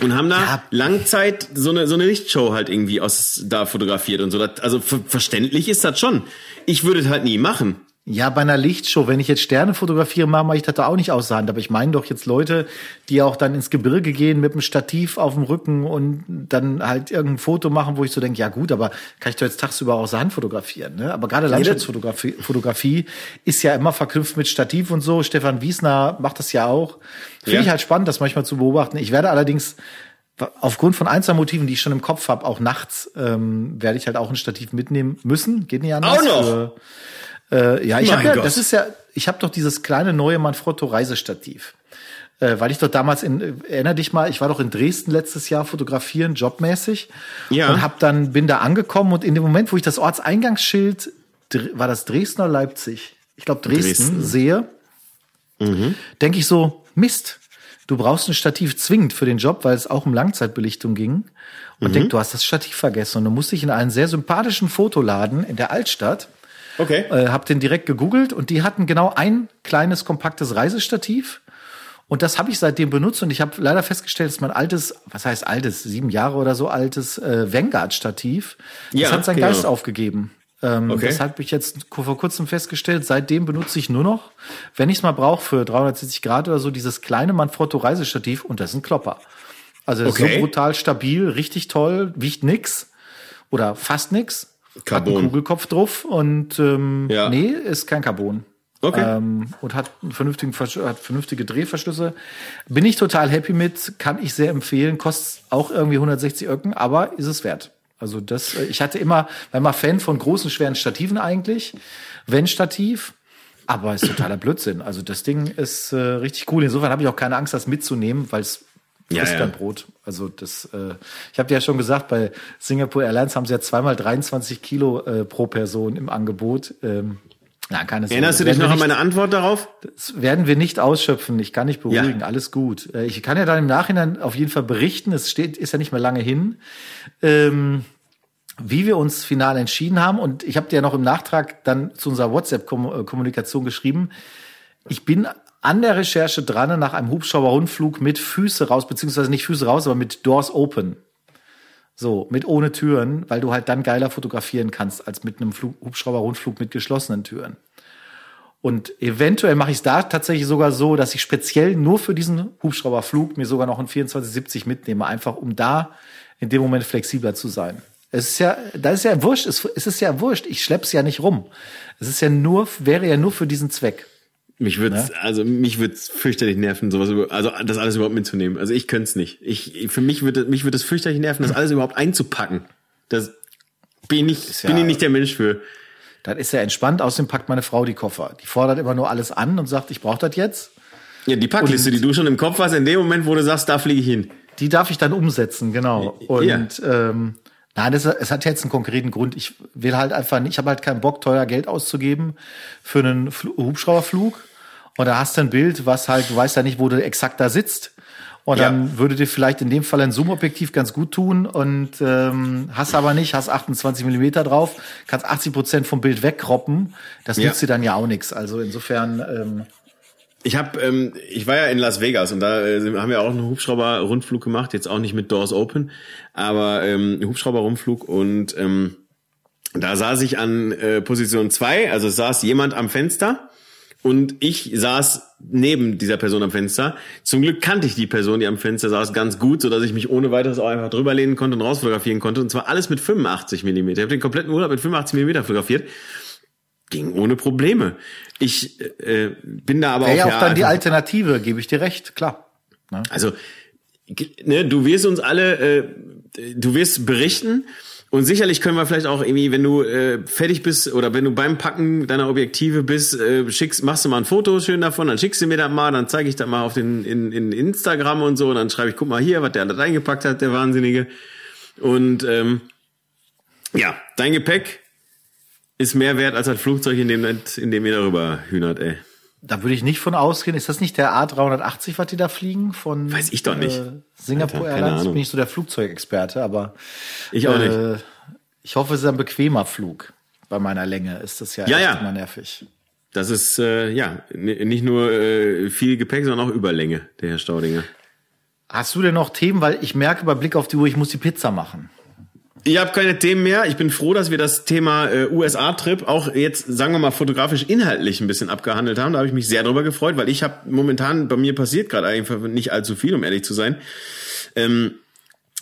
Und haben da ja. Langzeit so eine, so eine Lichtshow halt irgendwie aus da fotografiert und so. Also verständlich ist das schon. Ich würde es halt nie machen. Ja, bei einer Lichtshow, wenn ich jetzt Sterne fotografiere, mache ich das da auch nicht außer Hand. Aber ich meine doch jetzt Leute, die auch dann ins Gebirge gehen mit einem Stativ auf dem Rücken und dann halt irgendein Foto machen, wo ich so denke, ja gut, aber kann ich doch jetzt tagsüber außer Hand fotografieren. Ne? Aber gerade Landschaftsfotografie Fotografie ist ja immer verknüpft mit Stativ und so. Stefan Wiesner macht das ja auch. Finde ja. ich halt spannend, das manchmal zu beobachten. Ich werde allerdings aufgrund von Einzelmotiven, die ich schon im Kopf habe, auch nachts ähm, werde ich halt auch ein Stativ mitnehmen müssen. Geht nicht anders. Auch noch. Äh, äh, ja, ich habe ja, das ist ja, ich habe doch dieses kleine neue Manfrotto Reisestativ. Äh, weil ich doch damals in, erinner dich mal, ich war doch in Dresden letztes Jahr fotografieren, jobmäßig. Ja. Und hab dann, bin da angekommen und in dem Moment, wo ich das Ortseingangsschild, war das Dresden oder Leipzig? Ich glaube Dresden, Dresden, sehe, mhm. denke ich so, Mist, du brauchst ein Stativ zwingend für den Job, weil es auch um Langzeitbelichtung ging. Und mhm. denk, du hast das Stativ vergessen und du musst dich in einen sehr sympathischen Fotoladen in der Altstadt Okay. Äh, hab den direkt gegoogelt und die hatten genau ein kleines kompaktes Reisestativ. Und das habe ich seitdem benutzt und ich habe leider festgestellt, dass mein altes, was heißt altes, sieben Jahre oder so altes äh, Vanguard-Stativ, das ja, hat seinen genau. Geist aufgegeben. Ähm, okay. Das habe ich jetzt vor kurzem festgestellt. Seitdem benutze ich nur noch, wenn ich es mal brauche für 360 Grad oder so, dieses kleine Manfrotto Reisestativ und das ist ein Klopper. Also das okay. ist so brutal stabil, richtig toll, wiegt nix oder fast nix. Carbon. Hat einen Kugelkopf drauf und ähm, ja. nee, ist kein Carbon. Okay. Ähm, und hat, einen vernünftigen, hat vernünftige Drehverschlüsse. Bin ich total happy mit, kann ich sehr empfehlen, kostet auch irgendwie 160 Öcken, aber ist es wert. Also das, äh, ich hatte immer, war immer Fan von großen, schweren Stativen eigentlich. Wenn Stativ, aber ist totaler Blödsinn. Also das Ding ist äh, richtig cool. Insofern habe ich auch keine Angst, das mitzunehmen, weil es ja, ja. Brot. Also das, äh, ich habe dir ja schon gesagt, bei Singapore Airlines haben sie ja zweimal 23 Kilo äh, pro Person im Angebot. Ähm, ja, keine Sorge. Erinnerst du dich noch an meine Antwort darauf? Das werden wir nicht ausschöpfen. Ich kann nicht beruhigen. Ja. Alles gut. Äh, ich kann ja dann im Nachhinein auf jeden Fall berichten. Es steht, ist ja nicht mehr lange hin. Ähm, wie wir uns final entschieden haben. Und ich habe dir ja noch im Nachtrag dann zu unserer WhatsApp-Kommunikation geschrieben. Ich bin an der Recherche dran nach einem Hubschrauber-Rundflug mit Füße raus, beziehungsweise nicht Füße raus, aber mit Doors Open. So, mit ohne Türen, weil du halt dann geiler fotografieren kannst als mit einem Hubschrauber-Rundflug mit geschlossenen Türen. Und eventuell mache ich es da tatsächlich sogar so, dass ich speziell nur für diesen Hubschrauberflug mir sogar noch einen 2470 mitnehme, einfach um da in dem Moment flexibler zu sein. Es ist ja, da ist ja wurscht, es, ist ja wurscht, ich schlepp's ja nicht rum. Es ist ja nur, wäre ja nur für diesen Zweck. Mich würde ne? also mich würde fürchterlich nerven, sowas über, also das alles überhaupt mitzunehmen. Also ich könnte es nicht. Ich für mich würde mich würde es fürchterlich nerven, das alles überhaupt einzupacken. Das bin ich ja, bin ich nicht der Mensch für. Dann ist ja entspannt. Außerdem packt meine Frau die Koffer. Die fordert immer nur alles an und sagt, ich brauche das jetzt. Ja, die Packliste, und, die du schon im Kopf hast, in dem Moment, wo du sagst, da fliege ich hin. Die darf ich dann umsetzen, genau. Und ja. ähm, Nein, das, es hat jetzt einen konkreten Grund. Ich will halt einfach nicht, ich habe halt keinen Bock, teuer Geld auszugeben für einen Hubschrauberflug. Und da hast du ein Bild, was halt, du weißt ja nicht, wo du exakt da sitzt. Und dann Ja. würde dir vielleicht in dem Fall ein Zoom-Objektiv ganz gut tun und ähm, hast aber nicht, hast 28 Millimeter drauf, kannst 80 Prozent vom Bild wegkroppen. Das Ja. nützt dir dann ja auch nichts. Also insofern, ähm, Ich habe, ähm, ich war ja in Las Vegas und da äh, haben wir auch einen Hubschrauber-Rundflug gemacht, jetzt auch nicht mit Doors Open, aber ähm, Hubschrauber-Rundflug und ähm, da saß ich an äh, Position zwei, also saß jemand am Fenster und ich saß neben dieser Person am Fenster. Zum Glück kannte ich die Person, die am Fenster saß, ganz gut, so dass ich mich ohne weiteres auch einfach drüber lehnen konnte und rausfotografieren konnte. Und zwar alles mit 85 Millimeter. Ich habe den kompletten Urlaub mit 85 Millimeter fotografiert. Ging ohne Probleme. Ich äh, bin da aber wäre ja auch auch dann die Alternative, gebe ich dir recht, klar. Ne? also, ne, du wirst uns alle, äh, du wirst berichten und sicherlich können wir vielleicht auch irgendwie, wenn du äh, fertig bist oder wenn du beim Packen deiner Objektive bist, äh, schickst, machst du mal ein Foto schön davon, dann schickst du mir das mal, dann zeige ich das mal auf den in, in Instagram und so und dann schreibe ich, guck mal hier, was der alles eingepackt hat, der Wahnsinnige. Und ähm, ja, dein Gepäck ist mehr wert als das Flugzeug, in dem, in dem ihr darüber hühnert, ey. Da würde ich nicht von ausgehen. Ist das nicht der A380, was die da fliegen? Von Weiß ich doch nicht. Äh, Singapore Alter, Airlines Ahnung. bin ich so der Flugzeugexperte, aber Ich auch nicht. äh, ich hoffe, es ist ein bequemer Flug. Bei meiner Länge ist das ja, Ja, ja. immer nervig. Das ist äh, ja nicht nur äh, viel Gepäck, sondern auch Überlänge, der Herr Staudinger. Hast du denn noch Themen? Weil ich merke bei Blick auf die Uhr, ich muss die Pizza machen. Ich habe keine Themen mehr. Ich bin froh, dass wir das Thema äh, USA-Trip auch jetzt, sagen wir mal, fotografisch inhaltlich ein bisschen abgehandelt haben. Da habe ich mich sehr drüber gefreut, weil ich habe momentan, bei mir passiert gerade einfach nicht allzu viel, um ehrlich zu sein. Ähm,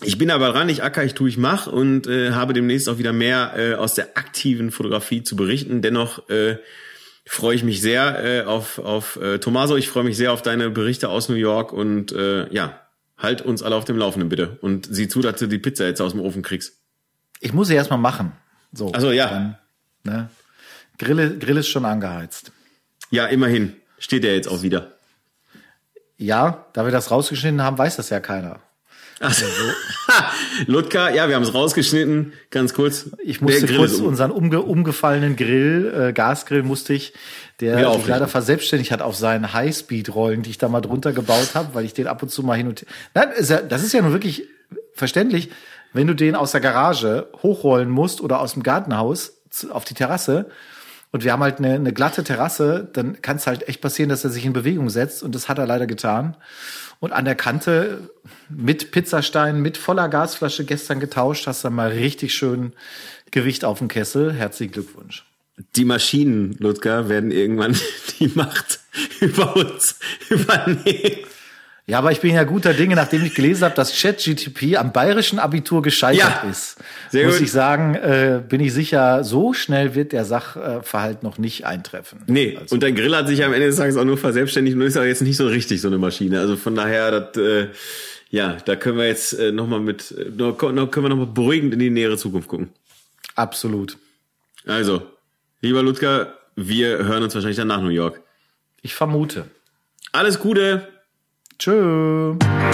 ich bin aber dran, ich acker, ich tue, ich mach und äh, habe demnächst auch wieder mehr äh, aus der aktiven Fotografie zu berichten. Dennoch äh, freue ich mich sehr äh, auf, auf äh, Tomaso, ich freue mich sehr auf deine Berichte aus New York und äh, ja, halt uns alle auf dem Laufenden bitte und sieh zu, dass du die Pizza jetzt aus dem Ofen kriegst. Ich muss sie erstmal machen. So. Ach so, ja. Dann, ne? Grill, Grill ist schon angeheizt. Ja, immerhin. Steht er jetzt auch wieder. Ja, da wir das rausgeschnitten haben, weiß das ja keiner. Ach so. Ludger, ja, wir haben es rausgeschnitten. Ganz kurz. Ich musste kurz um. unseren umge umgefallenen Grill, äh, Gasgrill musste ich, der sich leider verselbstständigt hat auf seinen Highspeed-Rollen, die ich da mal drunter gebaut habe, weil ich den ab und zu mal hin und her. Nein, ist ja, das ist ja nun wirklich verständlich, wenn du den aus der Garage hochrollen musst oder aus dem Gartenhaus auf die Terrasse. Und wir haben halt eine, eine glatte Terrasse, dann kann es halt echt passieren, dass er sich in Bewegung setzt. Und das hat er leider getan. Und an der Kante mit Pizzastein, mit voller Gasflasche gestern getauscht, hast dann mal richtig schön Gewicht auf dem Kessel. Herzlichen Glückwunsch. Die Maschinen, Ludger, werden irgendwann die Macht über uns übernehmen. Ja, aber ich bin ja guter Dinge, nachdem ich gelesen habe, dass ChatGTP am bayerischen Abitur gescheitert Ja, ist. sehr muss gut. ich sagen, äh, bin ich sicher, so schnell wird der Sachverhalt noch nicht eintreffen. Nee, Also, und dein Grill hat sich am Ende des Tages auch nur verselbstständigt und ist auch jetzt nicht so richtig so eine Maschine. Also von daher, das, äh, ja, da können wir jetzt äh, nochmal mit, äh, noch, noch, können wir nochmal beruhigend in die nähere Zukunft gucken. absolut. Also, lieber Ludger, wir hören uns wahrscheinlich dann nach New York. Ich vermute. Alles Gute! Tschö.